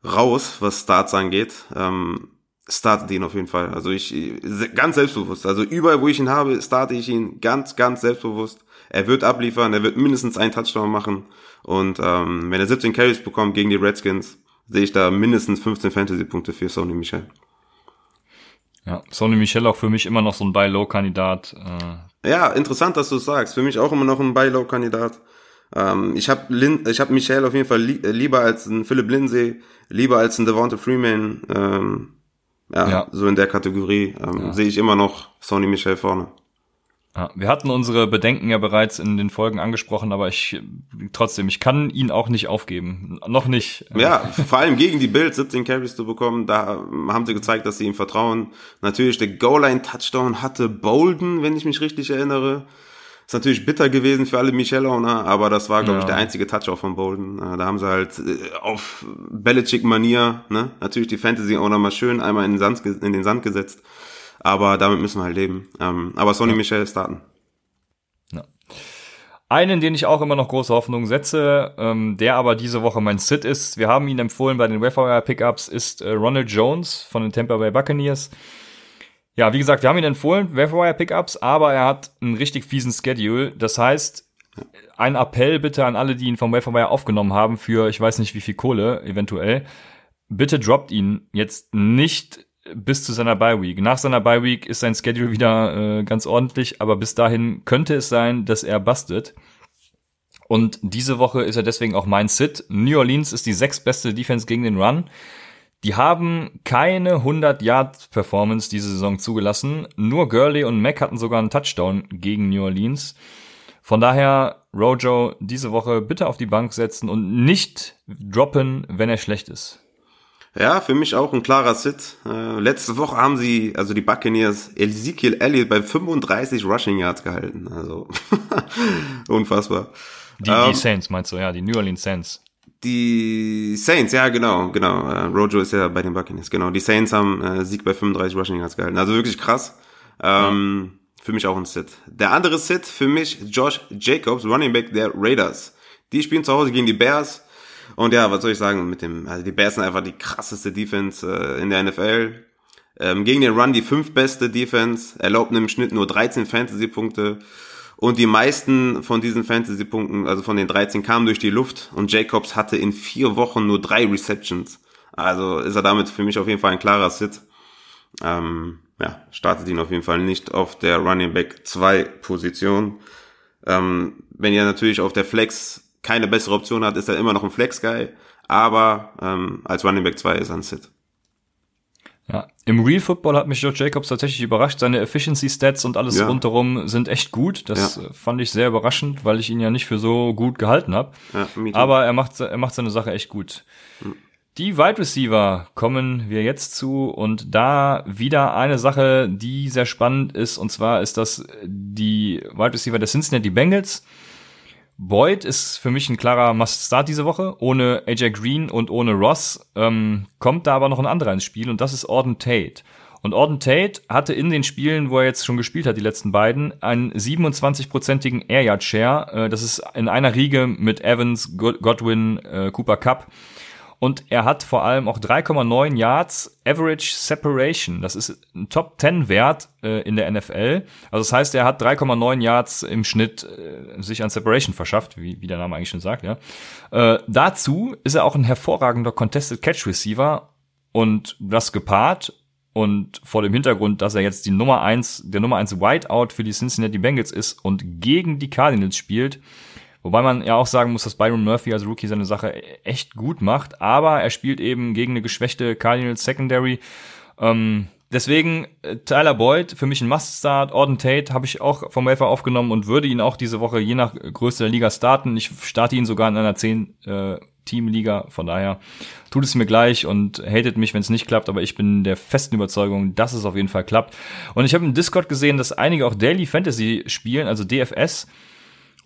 raus, was Starts angeht. Ähm, startet ihn auf jeden Fall. Also ich, ganz selbstbewusst. Also überall, wo ich ihn habe, starte ich ihn ganz, ganz selbstbewusst. Er wird abliefern, er wird mindestens einen Touchdown machen. Und ähm, wenn er 17 Carries bekommt gegen die Redskins, sehe ich da mindestens 15 Fantasy-Punkte für Sony Michel. Ja, Sony Michel auch für mich immer noch so ein Buy-Low-Kandidat. Äh. Ja, interessant, dass du es sagst. Für mich auch immer noch ein Buy-Low-Kandidat. Ähm, ich habe ich hab Michel auf jeden Fall li lieber als ein Philip Lindsay, lieber als ein Devonta Freeman. Ähm, ja, ja, so in der Kategorie ähm, ja. sehe ich immer noch Sony Michel vorne. Ja, wir hatten unsere Bedenken ja bereits in den Folgen angesprochen, aber ich trotzdem, ich kann ihn auch nicht aufgeben. Noch nicht. Ja, vor allem gegen die Bills 17 Carries zu bekommen, da haben sie gezeigt, dass sie ihm vertrauen. Natürlich der Goal-Line-Touchdown hatte Bolden, wenn ich mich richtig erinnere. Ist natürlich bitter gewesen für alle Michelle-Owner, aber das war, glaube ja. ich, der einzige Touchdown von Bolden. Äh, da haben sie halt äh, auf Belichick-Manier, ne, natürlich die Fantasy-Owner mal schön einmal in den Sand, in den Sand gesetzt. Aber damit müssen wir halt leben. Ähm, aber Sonny ja. Michel starten. Ja. Einen, den ich auch immer noch große Hoffnung setze, ähm, der aber diese Woche mein Sit ist, wir haben ihn empfohlen bei den Wayfire Pickups, ist äh, Ronald Jones von den Tampa Bay Buccaneers. Ja, wie gesagt, wir haben ihn empfohlen, Wayfire Pickups, aber er hat einen richtig fiesen Schedule. Das heißt, ein Appell bitte an alle, die ihn vom Wayfire aufgenommen haben für ich weiß nicht wie viel Kohle eventuell. Bitte droppt ihn jetzt nicht bis zu seiner Bye Week. Nach seiner Bye Week ist sein Schedule wieder äh, ganz ordentlich, aber bis dahin könnte es sein, dass er bustet. Und diese Woche ist er deswegen auch mein Sit. New Orleans ist die sechstbeste Defense gegen den Run. Die haben keine 100 Yard Performance diese Saison zugelassen. Nur Gurley und Mack hatten sogar einen Touchdown gegen New Orleans. Von daher, Rojo, diese Woche bitte auf die Bank setzen und nicht droppen, wenn er schlecht ist. Ja, für mich auch ein klarer Sit. Äh, letzte Woche haben sie, also die Buccaneers, Ezekiel Elliott bei 35 Rushing Yards gehalten. Also unfassbar. Die, ähm, die Saints meinst du, ja, die New Orleans Saints. Die Saints, ja genau, genau. Äh, Rojo ist ja bei den Buccaneers, genau. Die Saints haben äh, Sieg bei 35 Rushing Yards gehalten. Also wirklich krass. Ähm, ja. Für mich auch ein Sit. Der andere Sit für mich Josh Jacobs, Running Back der Raiders. Die spielen zu Hause gegen die Bears. Und ja, was soll ich sagen mit dem, also die Bears sind einfach die krasseste Defense äh, in der NFL. Ähm, gegen den Run die fünf beste Defense, erlaubten im Schnitt nur 13 Fantasy-Punkte. Und die meisten von diesen Fantasy-Punkten, also von den 13, kamen durch die Luft. Und Jacobs hatte in vier Wochen nur drei Receptions. Also ist er damit für mich auf jeden Fall ein klarer Sit. Ähm, ja, startet ihn auf jeden Fall nicht auf der Running Back 2 Position. Ähm, wenn ihr natürlich auf der Flex keine bessere Option hat, ist er immer noch ein Flex-Guy. Aber ähm, als Running Back 2 ist er ein Sit. Ja, im Real Football hat mich George Jacobs tatsächlich überrascht. Seine Efficiency Stats und alles ja. rundherum sind echt gut. Das ja. fand ich sehr überraschend, weil ich ihn ja nicht für so gut gehalten habe. Ja, Aber er macht, er macht seine Sache echt gut. Mhm. Die Wide Receiver kommen wir jetzt zu und da wieder eine Sache, die sehr spannend ist und zwar ist das die Wide Receiver der Cincinnati Bengals. Boyd ist für mich ein klarer Must-Start diese Woche. Ohne AJ Green und ohne Ross ähm, kommt da aber noch ein anderer ins Spiel und das ist Orden Tate. Und Orden Tate hatte in den Spielen, wo er jetzt schon gespielt hat, die letzten beiden, einen 27-prozentigen Air Yard Share. Äh, das ist in einer Riege mit Evans, Godwin, äh, Cooper Cup und er hat vor allem auch 3,9 Yards Average Separation. Das ist ein Top 10 Wert äh, in der NFL. Also das heißt, er hat 3,9 Yards im Schnitt äh, sich an Separation verschafft, wie, wie der Name eigentlich schon sagt. Ja. Äh, dazu ist er auch ein hervorragender Contested Catch Receiver und das gepaart und vor dem Hintergrund, dass er jetzt die Nummer eins, der Nummer eins Whiteout für die Cincinnati Bengals ist und gegen die Cardinals spielt, Wobei man ja auch sagen muss, dass Byron Murphy als Rookie seine Sache echt gut macht, aber er spielt eben gegen eine geschwächte Cardinals Secondary. Ähm, deswegen äh, Tyler Boyd für mich ein Must-Start. Orden Tate habe ich auch vom Wafer aufgenommen und würde ihn auch diese Woche je nach Größe der Liga starten. Ich starte ihn sogar in einer 10 äh, Teamliga, von daher tut es mir gleich und hatet mich, wenn es nicht klappt, aber ich bin der festen Überzeugung, dass es auf jeden Fall klappt. Und ich habe im Discord gesehen, dass einige auch Daily Fantasy spielen, also DFS.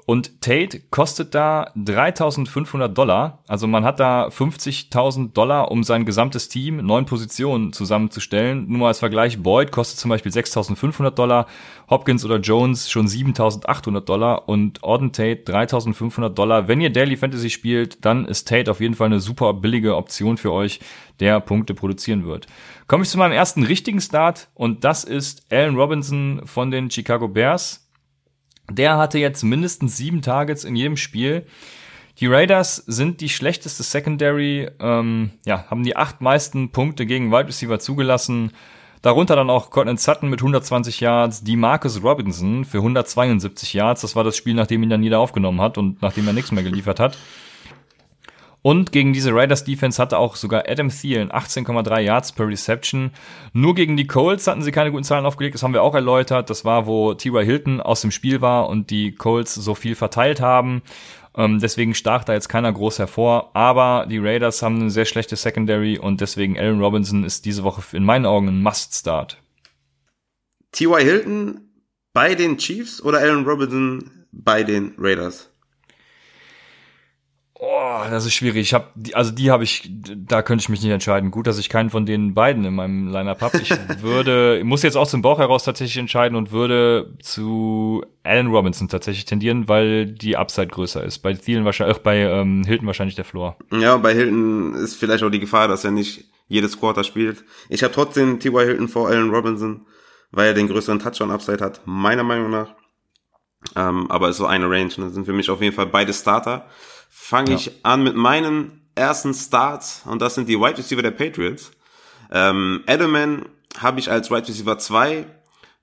Und Tate kostet da 3500 Dollar. Also man hat da 50.000 Dollar, um sein gesamtes Team, neun Positionen zusammenzustellen. Nur mal als Vergleich, Boyd kostet zum Beispiel 6.500 Dollar, Hopkins oder Jones schon 7.800 Dollar und Orden Tate 3.500 Dollar. Wenn ihr Daily Fantasy spielt, dann ist Tate auf jeden Fall eine super billige Option für euch, der Punkte produzieren wird. Komme ich zu meinem ersten richtigen Start und das ist Allen Robinson von den Chicago Bears. Der hatte jetzt mindestens sieben Targets in jedem Spiel. Die Raiders sind die schlechteste Secondary, ähm, ja, haben die acht meisten Punkte gegen Wide Receiver zugelassen. Darunter dann auch Cortland Sutton mit 120 Yards, die Marcus Robinson für 172 Yards. Das war das Spiel, nachdem ihn dann jeder aufgenommen hat und nachdem er nichts mehr geliefert hat. Und gegen diese Raiders Defense hatte auch sogar Adam Thielen 18,3 Yards per Reception. Nur gegen die Colts hatten sie keine guten Zahlen aufgelegt. Das haben wir auch erläutert. Das war, wo T.Y. Hilton aus dem Spiel war und die Colts so viel verteilt haben. Ähm, deswegen stach da jetzt keiner groß hervor. Aber die Raiders haben eine sehr schlechte Secondary und deswegen Allen Robinson ist diese Woche in meinen Augen ein Must-Start. T.Y. Hilton bei den Chiefs oder Allen Robinson bei den Raiders? Oh, das ist schwierig. Ich habe also die habe ich, da könnte ich mich nicht entscheiden. Gut, dass ich keinen von den beiden in meinem Lineup habe. Ich würde, muss jetzt auch zum Bauch heraus tatsächlich entscheiden und würde zu Allen Robinson tatsächlich tendieren, weil die Upside größer ist. Bei Thielen wahrscheinlich, auch bei ähm, Hilton wahrscheinlich der Floor. Ja, bei Hilton ist vielleicht auch die Gefahr, dass er nicht jedes Quarter spielt. Ich habe trotzdem T.Y. Hilton vor Allen Robinson, weil er den größeren Touchdown-Upside hat, meiner Meinung nach. Ähm, aber ist so eine Range. Das sind für mich auf jeden Fall beide Starter fange ja. ich an mit meinem ersten Start und das sind die Wide Receiver der Patriots. Ähm, Edelman habe ich als Wide Receiver 2.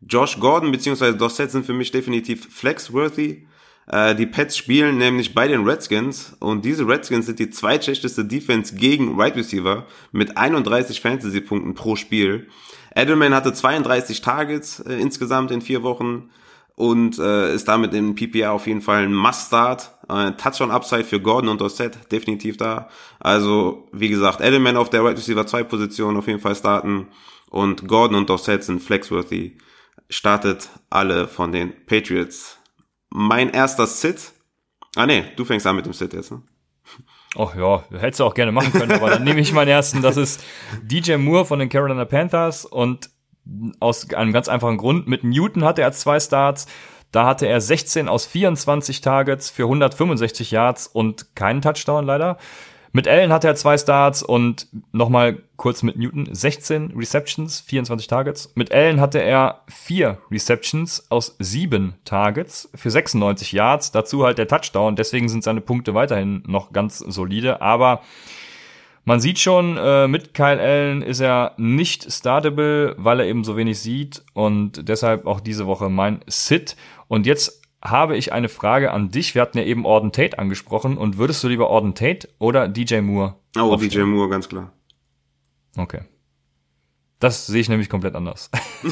Josh Gordon bzw. Dossett sind für mich definitiv flexworthy. Äh, die Pets spielen nämlich bei den Redskins und diese Redskins sind die zweitschlechteste Defense gegen Wide Receiver mit 31 Fantasy-Punkten pro Spiel. Edelman hatte 32 Targets äh, insgesamt in vier Wochen und äh, ist damit im PPR auf jeden Fall ein Must-Start. Äh, Touchdown-Upside für Gordon und Dorset definitiv da. Also, wie gesagt, Edelman auf der Right Receiver 2 Position auf jeden Fall starten und Gordon und Dorset sind flexworthy. Startet alle von den Patriots. Mein erster Sit. Ah nee, du fängst an mit dem Sit jetzt, ne? Ach ja, hättest du auch gerne machen können, aber dann nehme ich meinen ersten. Das ist DJ Moore von den Carolina Panthers und aus einem ganz einfachen Grund. Mit Newton hatte er zwei Starts. Da hatte er 16 aus 24 Targets für 165 Yards und keinen Touchdown leider. Mit Allen hatte er zwei Starts und nochmal kurz mit Newton 16 Receptions, 24 Targets. Mit Allen hatte er vier Receptions aus sieben Targets für 96 Yards. Dazu halt der Touchdown. Deswegen sind seine Punkte weiterhin noch ganz solide. Aber man sieht schon, äh, mit Kyle Allen ist er nicht startable, weil er eben so wenig sieht und deshalb auch diese Woche mein Sit. Und jetzt habe ich eine Frage an dich. Wir hatten ja eben Orden Tate angesprochen. Und würdest du lieber Orden Tate oder DJ Moore? Oh, aufstellen? DJ Moore, ganz klar. Okay. Das sehe ich nämlich komplett anders.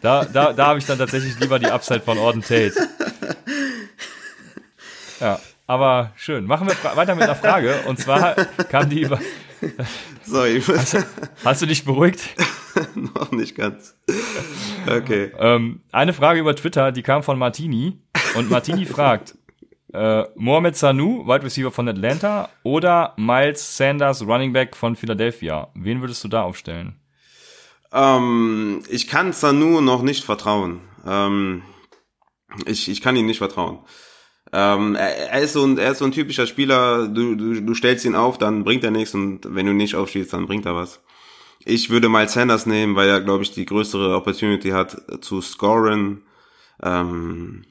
da da, da habe ich dann tatsächlich lieber die Upside von Orden Tate. Ja, aber schön. Machen wir weiter mit einer Frage. Und zwar kam die über. Sorry. Hast, hast du dich beruhigt? Noch nicht ganz. Okay. Ähm, eine Frage über Twitter, die kam von Martini. Und Martini fragt, äh, Mohamed Sanu, Wide Receiver von Atlanta, oder Miles Sanders, Running Back von Philadelphia? Wen würdest du da aufstellen? Ähm, ich kann Sanu noch nicht vertrauen. Ähm, ich, ich kann ihm nicht vertrauen. Ähm, er, er, ist so ein, er ist so ein typischer Spieler, du, du, du stellst ihn auf, dann bringt er nichts und wenn du nicht aufstehst, dann bringt er was. Ich würde Miles Sanders nehmen, weil er, glaube ich, die größere Opportunity hat zu scoren ähm,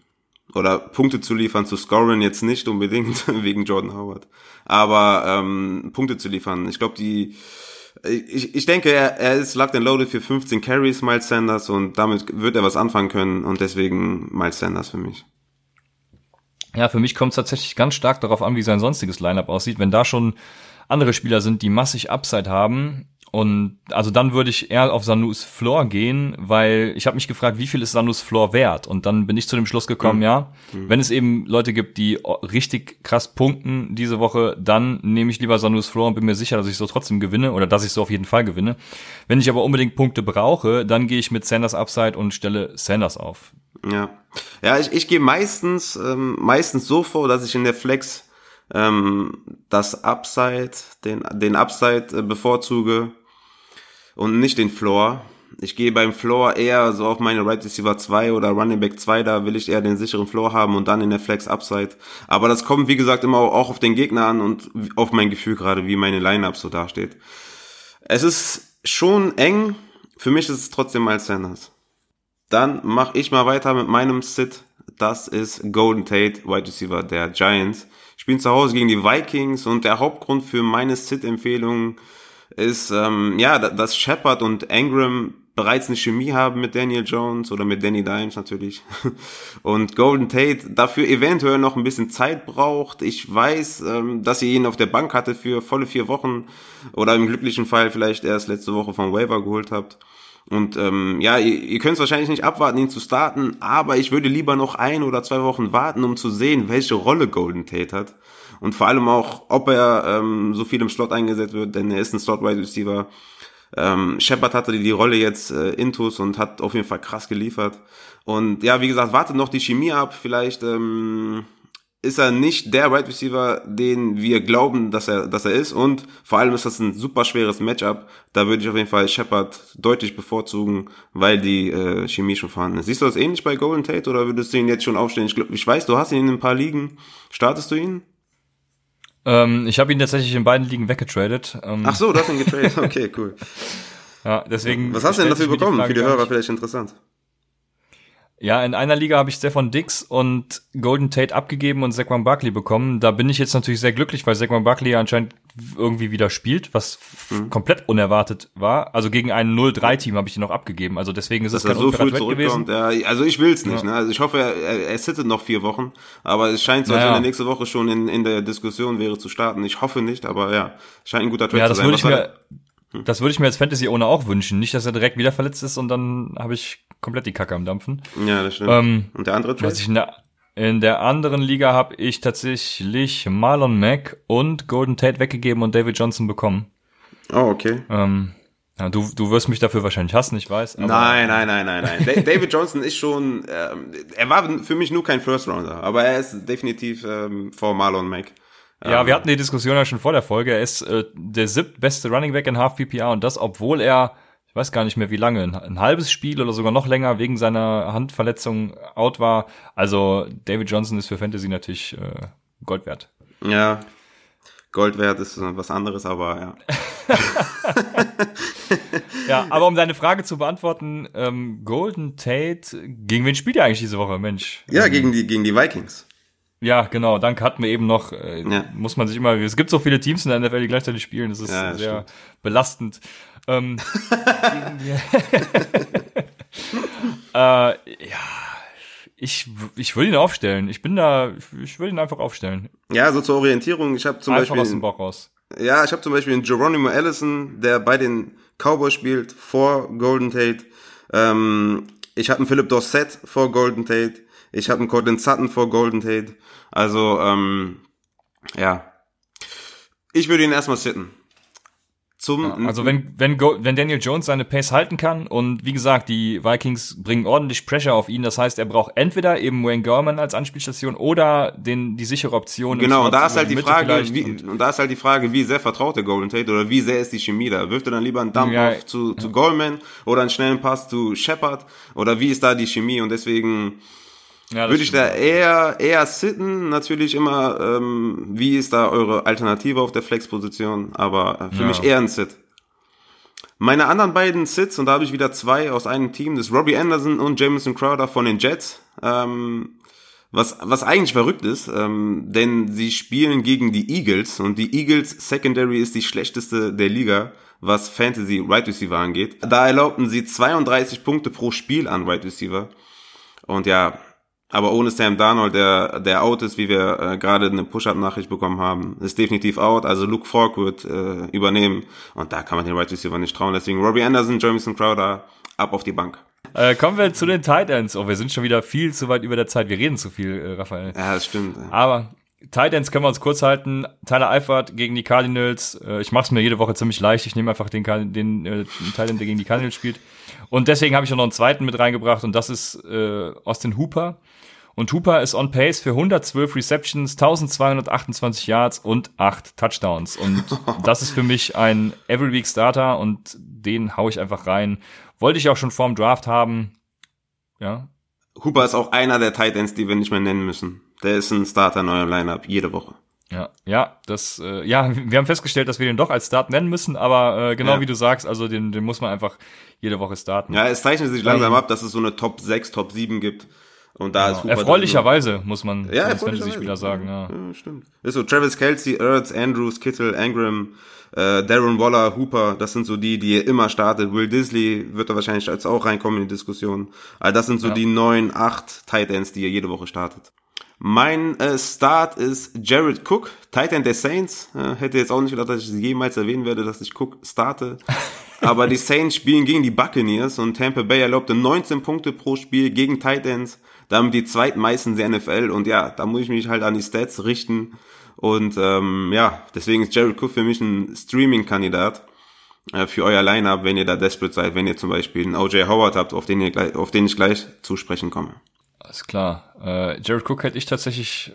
oder Punkte zu liefern. Zu scoren jetzt nicht unbedingt wegen Jordan Howard, aber ähm, Punkte zu liefern. Ich glaube, die ich, ich denke, er, er ist locked and loaded für 15 Carries, Miles Sanders, und damit wird er was anfangen können und deswegen Miles Sanders für mich. Ja, für mich kommt es tatsächlich ganz stark darauf an, wie sein sonstiges Lineup aussieht. Wenn da schon andere Spieler sind, die massig Upside haben, und also dann würde ich eher auf Sanus Floor gehen, weil ich habe mich gefragt, wie viel ist Sanus Floor wert? Und dann bin ich zu dem Schluss gekommen, mhm. ja, mhm. wenn es eben Leute gibt, die richtig krass punkten diese Woche, dann nehme ich lieber Sanus Floor und bin mir sicher, dass ich so trotzdem gewinne oder dass ich so auf jeden Fall gewinne. Wenn ich aber unbedingt Punkte brauche, dann gehe ich mit Sanders Upside und stelle Sanders auf. Ja, ja, ich, ich gehe meistens ähm, meistens so vor, dass ich in der Flex ähm, das Upside, den den Upside äh, bevorzuge und nicht den Floor. Ich gehe beim Floor eher so auf meine Right Receiver 2 oder Running Back 2, da will ich eher den sicheren Floor haben und dann in der Flex Upside. Aber das kommt, wie gesagt, immer auch auf den Gegner an und auf mein Gefühl gerade, wie meine Lineup so dasteht. Es ist schon eng, für mich ist es trotzdem Miles Sanders. Dann mache ich mal weiter mit meinem Sit. Das ist Golden Tate, Wide Receiver der Giants. Ich bin zu Hause gegen die Vikings und der Hauptgrund für meine Sit-Empfehlung ist, ähm, ja, dass Shepard und Ingram bereits eine Chemie haben mit Daniel Jones oder mit Danny Dimes natürlich. Und Golden Tate dafür eventuell noch ein bisschen Zeit braucht. Ich weiß, ähm, dass ihr ihn auf der Bank hatte für volle vier Wochen oder im glücklichen Fall vielleicht erst letzte Woche vom Waiver geholt habt. Und ähm, ja, ihr, ihr könnt es wahrscheinlich nicht abwarten, ihn zu starten, aber ich würde lieber noch ein oder zwei Wochen warten, um zu sehen, welche Rolle Golden Tate hat. Und vor allem auch, ob er ähm, so viel im Slot eingesetzt wird, denn er ist ein Slot-Wide Receiver. Ähm, Shepard hatte die Rolle jetzt äh, Intus und hat auf jeden Fall krass geliefert. Und ja, wie gesagt, wartet noch die Chemie ab. Vielleicht ähm, ist er nicht der Wide Receiver, den wir glauben, dass er, dass er ist. Und vor allem ist das ein super schweres Matchup. Da würde ich auf jeden Fall Shepard deutlich bevorzugen, weil die äh, Chemie schon vorhanden ist. Siehst du das ähnlich bei Golden Tate oder würdest du ihn jetzt schon aufstellen? Ich, glaub, ich weiß, du hast ihn in ein paar Ligen. Startest du ihn? Ähm, ich habe ihn tatsächlich in beiden Ligen weggetradet. Ähm, Ach so, du hast ihn getradet. Okay, cool. ja, deswegen. Was hast du denn dafür bekommen? Für die Hörer vielleicht interessant. Ja, in einer Liga habe ich Stefan Dix und Golden Tate abgegeben und Saquon Barkley bekommen. Da bin ich jetzt natürlich sehr glücklich, weil Saquon Barkley ja anscheinend irgendwie wieder spielt, was mhm. komplett unerwartet war. Also gegen ein 0-3-Team habe ich ihn noch abgegeben. Also deswegen ist es kein so früh gewesen. Ja, also ich will's nicht. Ja. Ne? Also ich hoffe, er, er sittet noch vier Wochen. Aber es scheint so, als naja. wenn er nächste Woche schon in, in der Diskussion wäre zu starten. Ich hoffe nicht, aber ja, scheint ein guter Trade ja, zu sein. Würde ich mir, das würde ich mir als Fantasy-Owner auch wünschen. Nicht, dass er direkt wieder verletzt ist und dann habe ich komplett die Kacke am Dampfen. Ja, das stimmt. Ähm, und der andere Trade? Was ich der, in der anderen Liga habe ich tatsächlich Marlon Mack und Golden Tate weggegeben und David Johnson bekommen. Oh, okay. Ähm, ja, du, du wirst mich dafür wahrscheinlich hassen, ich weiß. nein, nein, nein, nein, nein. David Johnson ist schon, ähm, er war für mich nur kein First Rounder, aber er ist definitiv ähm, vor Marlon Mack. Ja, ähm, wir hatten die Diskussion ja schon vor der Folge. Er ist äh, der siebtbeste Running Back in Half PPR und das, obwohl er, weiß gar nicht mehr wie lange, ein, ein, halbes Spiel oder sogar noch länger wegen seiner Handverletzung out war. Also David Johnson ist für Fantasy natürlich äh, Gold wert. Ja, Gold wert ist was anderes, aber ja. ja, aber um deine Frage zu beantworten, ähm, Golden Tate, gegen wen spielt ihr eigentlich diese Woche, Mensch? Ja, gegen die, gegen die Vikings. Ja, genau. Dank hatten wir eben noch, äh, ja. muss man sich immer, es gibt so viele Teams in der NFL, die gleichzeitig spielen, das ist ja, das sehr stimmt. belastend. Ähm, äh, ja, ich, ich würde ihn aufstellen. Ich bin da, ich würde ihn einfach aufstellen. Ja, so zur Orientierung. Ich habe zum einfach Beispiel. aus dem Bauch raus. Ja, ich habe zum Beispiel einen Geronimo Allison, der bei den Cowboys spielt, vor Golden Tate. Ähm, ich habe einen Philip Dorsett vor Golden Tate. Ich habe einen Cortland Sutton vor Golden Tate. Also, ähm, ja. Ich würde ihn erstmal sitten. Zum ja, also wenn, wenn, wenn Daniel Jones seine Pace halten kann und wie gesagt, die Vikings bringen ordentlich Pressure auf ihn, das heißt, er braucht entweder eben Wayne Gorman als Anspielstation oder den, die sichere Option. Genau, und da ist halt die Frage, wie, und, und, da ist halt die Frage, wie sehr vertraut der Golden Tate oder wie sehr ist die Chemie da? Wirft er dann lieber einen Dump ja, auf zu, zu Goldman oder einen schnellen Pass zu Shepard oder wie ist da die Chemie? Und deswegen, ja, Würde ich da eher, eher sitten, natürlich immer, ähm, wie ist da eure Alternative auf der Flex-Position, aber für ja. mich eher ein Sit. Meine anderen beiden Sits, und da habe ich wieder zwei aus einem Team, das ist Robbie Anderson und Jameson Crowder von den Jets. Ähm, was, was eigentlich verrückt ist, ähm, denn sie spielen gegen die Eagles und die Eagles Secondary ist die schlechteste der Liga, was Fantasy Right Receiver angeht. Da erlaubten sie 32 Punkte pro Spiel an Right Receiver. Und ja, aber ohne Sam Darnold, der, der out ist, wie wir äh, gerade eine Push-Up-Nachricht bekommen haben, ist definitiv out. Also Luke Falk wird äh, übernehmen. Und da kann man den Right Receiver nicht trauen. Deswegen Robbie Anderson, Jamison Crowder, ab auf die Bank. Äh, kommen wir zu den Tight Ends. Oh, wir sind schon wieder viel zu weit über der Zeit. Wir reden zu viel, äh, Raphael. Ja, das stimmt. Aber Tight Ends können wir uns kurz halten. Tyler Eifert gegen die Cardinals. Äh, ich mache es mir jede Woche ziemlich leicht. Ich nehme einfach den, den, äh, Tight End, der gegen die Cardinals spielt. Und deswegen habe ich auch noch einen zweiten mit reingebracht und das ist äh, Austin Hooper. Und Hooper ist on pace für 112 Receptions, 1228 Yards und 8 Touchdowns. Und das ist für mich ein Every Week Starter und den hau ich einfach rein. Wollte ich auch schon vorm Draft haben. Ja. Hooper ist auch einer der Titans, die wir nicht mehr nennen müssen. Der ist ein Starter in eurem Lineup jede Woche. Ja, ja, das, äh, ja, wir haben festgestellt, dass wir den doch als Start nennen müssen, aber äh, genau ja. wie du sagst, also den, den muss man einfach jede Woche starten. Ja, es zeichnet sich langsam ab, dass es so eine Top 6, Top 7 gibt. Und da ja, ist Hooper Erfreulicherweise, muss man ja, als Fantasy-Spieler sagen. Ja. ja, stimmt. Ist so Travis Kelsey, Ertz, Andrews, Kittle, Angram, äh, Darren Waller, Hooper, das sind so die, die ihr immer startet. Will Disley wird da wahrscheinlich als auch reinkommen in die Diskussion. Also das sind so ja. die neun, acht Tight Ends, die ihr jede Woche startet. Mein äh, Start ist Jared Cook, Tight End der Saints. Äh, hätte jetzt auch nicht gedacht, dass ich jemals erwähnen werde, dass ich Cook starte. Aber die Saints spielen gegen die Buccaneers und Tampa Bay erlaubte 19 Punkte pro Spiel gegen Tight Ends damit die zweitmeisten der NFL und ja, da muss ich mich halt an die Stats richten und ähm, ja, deswegen ist Jared Cook für mich ein Streaming-Kandidat äh, für euer Lineup, wenn ihr da desperate seid, wenn ihr zum Beispiel einen OJ Howard habt, auf den, ihr gleich, auf den ich gleich zu sprechen komme. Alles klar. Äh, Jared Cook hätte ich tatsächlich,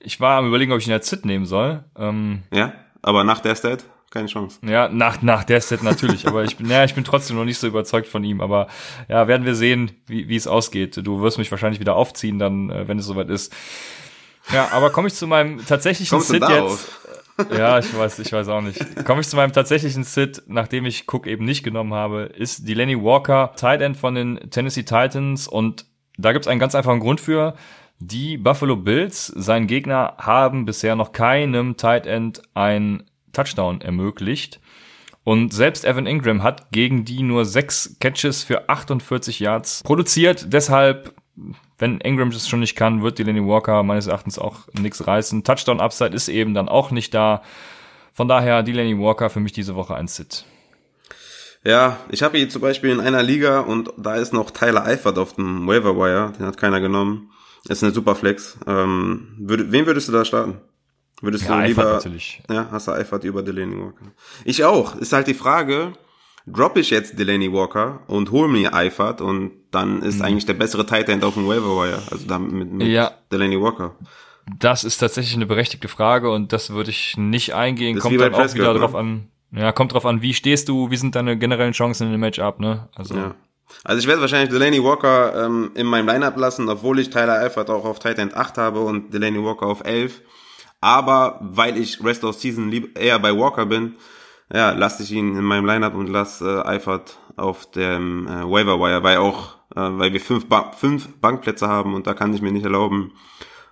ich war am überlegen, ob ich ihn als Sit nehmen soll. Ähm, ja, aber nach der Stat? Keine Chance. Ja, nach, nach der Set natürlich, aber ich bin, ja, ich bin trotzdem noch nicht so überzeugt von ihm, aber ja, werden wir sehen, wie, wie es ausgeht. Du wirst mich wahrscheinlich wieder aufziehen, dann, äh, wenn es soweit ist. Ja, aber komme ich zu meinem tatsächlichen Sit jetzt. Ja, ich weiß, ich weiß auch nicht. Komme ich zu meinem tatsächlichen Sit, nachdem ich Cook eben nicht genommen habe, ist die Lenny Walker, Tight End von den Tennessee Titans und da gibt's einen ganz einfachen Grund für. Die Buffalo Bills, sein Gegner, haben bisher noch keinem Tight End ein Touchdown ermöglicht. Und selbst Evan Ingram hat gegen die nur sechs Catches für 48 Yards produziert. Deshalb, wenn Ingram das schon nicht kann, wird Delaney Walker meines Erachtens auch nichts reißen. Touchdown Upside ist eben dann auch nicht da. Von daher Delaney Walker für mich diese Woche ein Sit. Ja, ich habe ihn zum Beispiel in einer Liga und da ist noch Tyler Eifert auf dem Waiver Wire. Den hat keiner genommen. Ist eine super Flex. Ähm, würd, wen würdest du da starten? Würdest ja, du lieber, natürlich. ja, hast du Eifert über Delaney Walker? Ich auch. Ist halt die Frage, drop ich jetzt Delaney Walker und hol mir Eifert und dann ist mhm. eigentlich der bessere Tight End auf dem Waiver Wire, also dann mit, mit ja. Delaney Walker. Das ist tatsächlich eine berechtigte Frage und das würde ich nicht eingehen. Das kommt dann auch wieder ne? drauf an. Ja, kommt drauf an, wie stehst du, wie sind deine generellen Chancen in dem Matchup, ne? Also. Ja. Also ich werde wahrscheinlich Delaney Walker ähm, in meinem Lineup lassen, obwohl ich Tyler Eifert auch auf Tight End 8 habe und Delaney Walker auf 11. Aber weil ich Rest of Season lieb, eher bei Walker bin, ja, lasse ich ihn in meinem Lineup und lasse äh, Eifert auf dem äh, Waiver Wire, weil auch, äh, weil wir fünf, ba fünf Bankplätze haben und da kann ich mir nicht erlauben,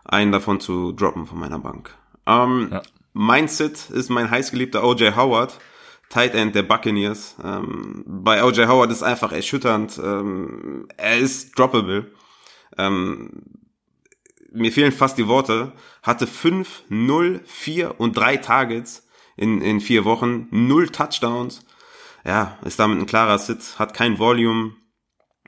einen davon zu droppen von meiner Bank. Ähm, ja. Mein Sit ist mein heißgeliebter OJ Howard, Tight End der Buccaneers. Ähm, bei OJ Howard ist einfach erschütternd. Ähm, er ist droppable. Ähm, mir fehlen fast die Worte. Hatte fünf, null, vier und drei Targets in, in vier Wochen, null Touchdowns. Ja, ist damit ein klarer Sit, hat kein Volume.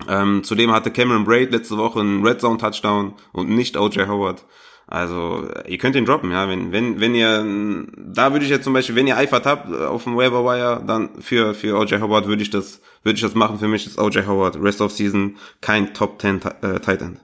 Ähm, zudem hatte Cameron Braid letzte Woche einen Red Zone Touchdown und nicht OJ Howard. Also ihr könnt ihn droppen, ja. Wenn, wenn, wenn ihr, da würde ich jetzt zum Beispiel, wenn ihr Eifert habt äh, auf dem Waiver Wire, dann für, für OJ Howard würde ich das, würde ich das machen. Für mich ist OJ Howard Rest of Season kein Top 10 äh, Tight End.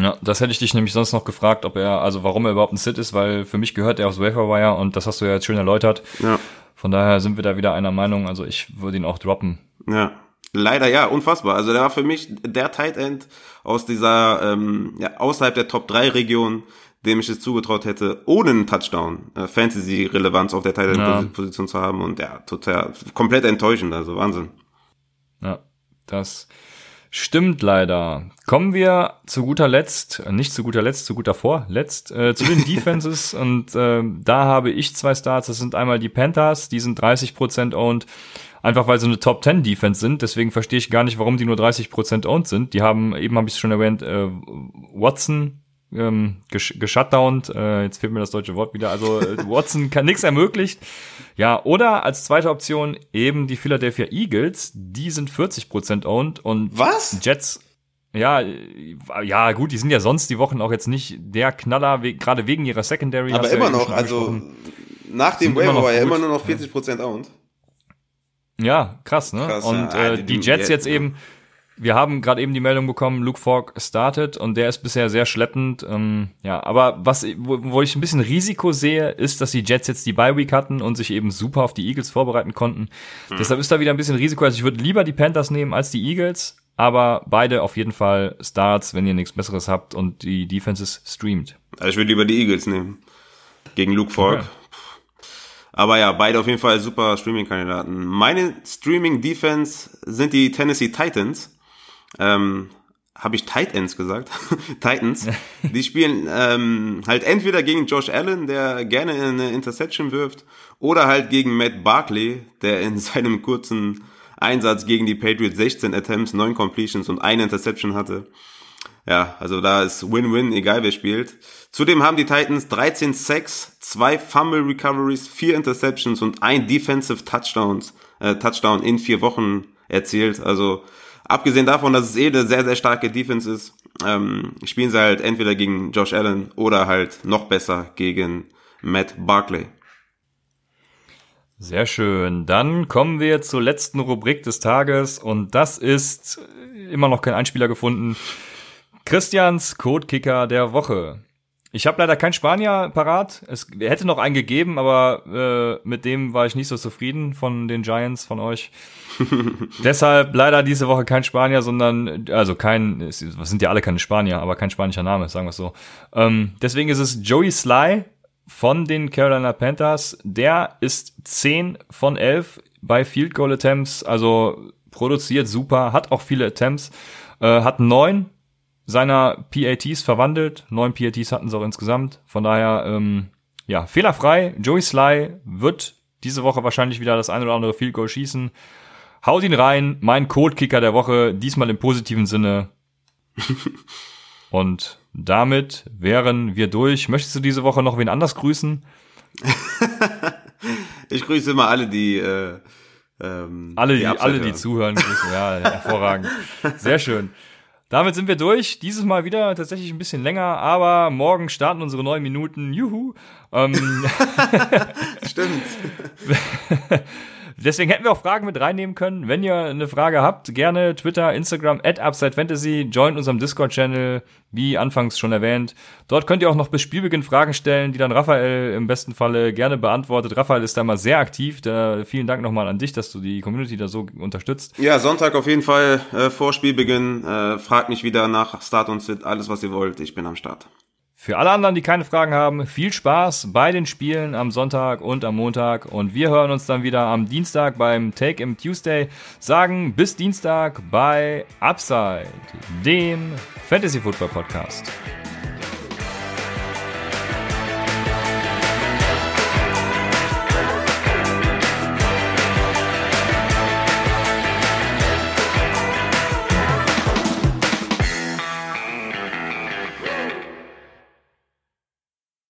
Ja, das hätte ich dich nämlich sonst noch gefragt, ob er, also warum er überhaupt ein Sit ist, weil für mich gehört er aufs Waferwire und das hast du ja jetzt schön erläutert. Ja. Von daher sind wir da wieder einer Meinung, also ich würde ihn auch droppen. Ja. Leider ja, unfassbar. Also der war für mich der Tight End aus dieser, ähm, ja, außerhalb der Top 3 Region, dem ich es zugetraut hätte, ohne einen Touchdown äh, Fantasy-Relevanz auf der Tight End-Position ja. zu haben und ja, total, komplett enttäuschend, also Wahnsinn. Ja, das Stimmt leider. Kommen wir zu guter Letzt, äh, nicht zu guter Letzt, zu guter Vorletzt, äh, zu den Defenses. und äh, da habe ich zwei Starts. Das sind einmal die Panthers, die sind 30% owned. Einfach weil sie eine Top 10 Defense sind. Deswegen verstehe ich gar nicht, warum die nur 30% owned sind. Die haben, eben habe ich es schon erwähnt, äh, Watson, ähm, gesh geshutdownt, äh, jetzt fehlt mir das deutsche Wort wieder, also äh, Watson kann nichts ermöglicht. Ja, oder als zweite Option eben die Philadelphia Eagles, die sind 40% owned und Was? Jets ja, ja, gut, die sind ja sonst die Wochen auch jetzt nicht der Knaller, we gerade wegen ihrer Secondary. Aber immer ja noch, also nach dem Waiver war ja immer nur noch 40% ja. owned. Ja, krass, ne? Krass, und ja. äh, die Jets jetzt eben wir haben gerade eben die Meldung bekommen, Luke Falk startet und der ist bisher sehr schleppend. Ähm, ja, aber was, wo, wo ich ein bisschen Risiko sehe, ist, dass die Jets jetzt die Bye Week hatten und sich eben super auf die Eagles vorbereiten konnten. Hm. Deshalb ist da wieder ein bisschen Risiko. Also ich würde lieber die Panthers nehmen als die Eagles, aber beide auf jeden Fall Starts, wenn ihr nichts Besseres habt und die Defenses streamt. Also ich würde lieber die Eagles nehmen gegen Luke Falk. Okay. Aber ja, beide auf jeden Fall super Streaming-Kandidaten. Meine Streaming-Defense sind die Tennessee Titans ähm, habe ich Tight Ends gesagt? Titans. Die spielen ähm, halt entweder gegen Josh Allen, der gerne eine Interception wirft, oder halt gegen Matt Barkley, der in seinem kurzen Einsatz gegen die Patriots 16 Attempts, 9 Completions und eine Interception hatte. Ja, also da ist Win-Win, egal wer spielt. Zudem haben die Titans 13 Sacks, 2 Fumble Recoveries, 4 Interceptions und ein Defensive Touchdowns, äh, Touchdown in vier Wochen erzielt. Also Abgesehen davon, dass es eh eine sehr, sehr starke Defense ist, ähm, spielen sie halt entweder gegen Josh Allen oder halt noch besser gegen Matt Barkley. Sehr schön. Dann kommen wir zur letzten Rubrik des Tages und das ist immer noch kein Einspieler gefunden. Christians Codekicker der Woche. Ich habe leider kein Spanier parat. Es hätte noch einen gegeben, aber äh, mit dem war ich nicht so zufrieden von den Giants, von euch. Deshalb leider diese Woche kein Spanier, sondern, also kein, es sind ja alle keine Spanier, aber kein spanischer Name, sagen wir es so. Ähm, deswegen ist es Joey Sly von den Carolina Panthers. Der ist 10 von 11 bei Field Goal Attempts, also produziert super, hat auch viele Attempts, äh, hat neun seiner PATs verwandelt. Neun PATs hatten sie auch insgesamt. Von daher, ähm, ja, fehlerfrei. Joey Sly wird diese Woche wahrscheinlich wieder das ein oder andere Field Goal schießen. Haut ihn rein, mein Codekicker der Woche, diesmal im positiven Sinne. Und damit wären wir durch. Möchtest du diese Woche noch wen anders grüßen? ich grüße immer alle, die äh, ähm, alle, die, die alle, die zuhören, grüßen. Ja, hervorragend. Sehr schön. Damit sind wir durch. Dieses Mal wieder tatsächlich ein bisschen länger, aber morgen starten unsere neun Minuten. Juhu. Ähm, Stimmt. Deswegen hätten wir auch Fragen mit reinnehmen können. Wenn ihr eine Frage habt, gerne Twitter, Instagram, at UpsideFantasy, join unserem Discord-Channel, wie anfangs schon erwähnt. Dort könnt ihr auch noch bis Spielbeginn Fragen stellen, die dann Raphael im besten Falle gerne beantwortet. Raphael ist da mal sehr aktiv. Da, vielen Dank nochmal an dich, dass du die Community da so unterstützt. Ja, Sonntag auf jeden Fall äh, vor Spielbeginn. Äh, fragt mich wieder nach Start und Sit, alles was ihr wollt. Ich bin am Start. Für alle anderen, die keine Fragen haben, viel Spaß bei den Spielen am Sonntag und am Montag. Und wir hören uns dann wieder am Dienstag beim Take im Tuesday. Sagen bis Dienstag bei Upside, dem Fantasy Football Podcast.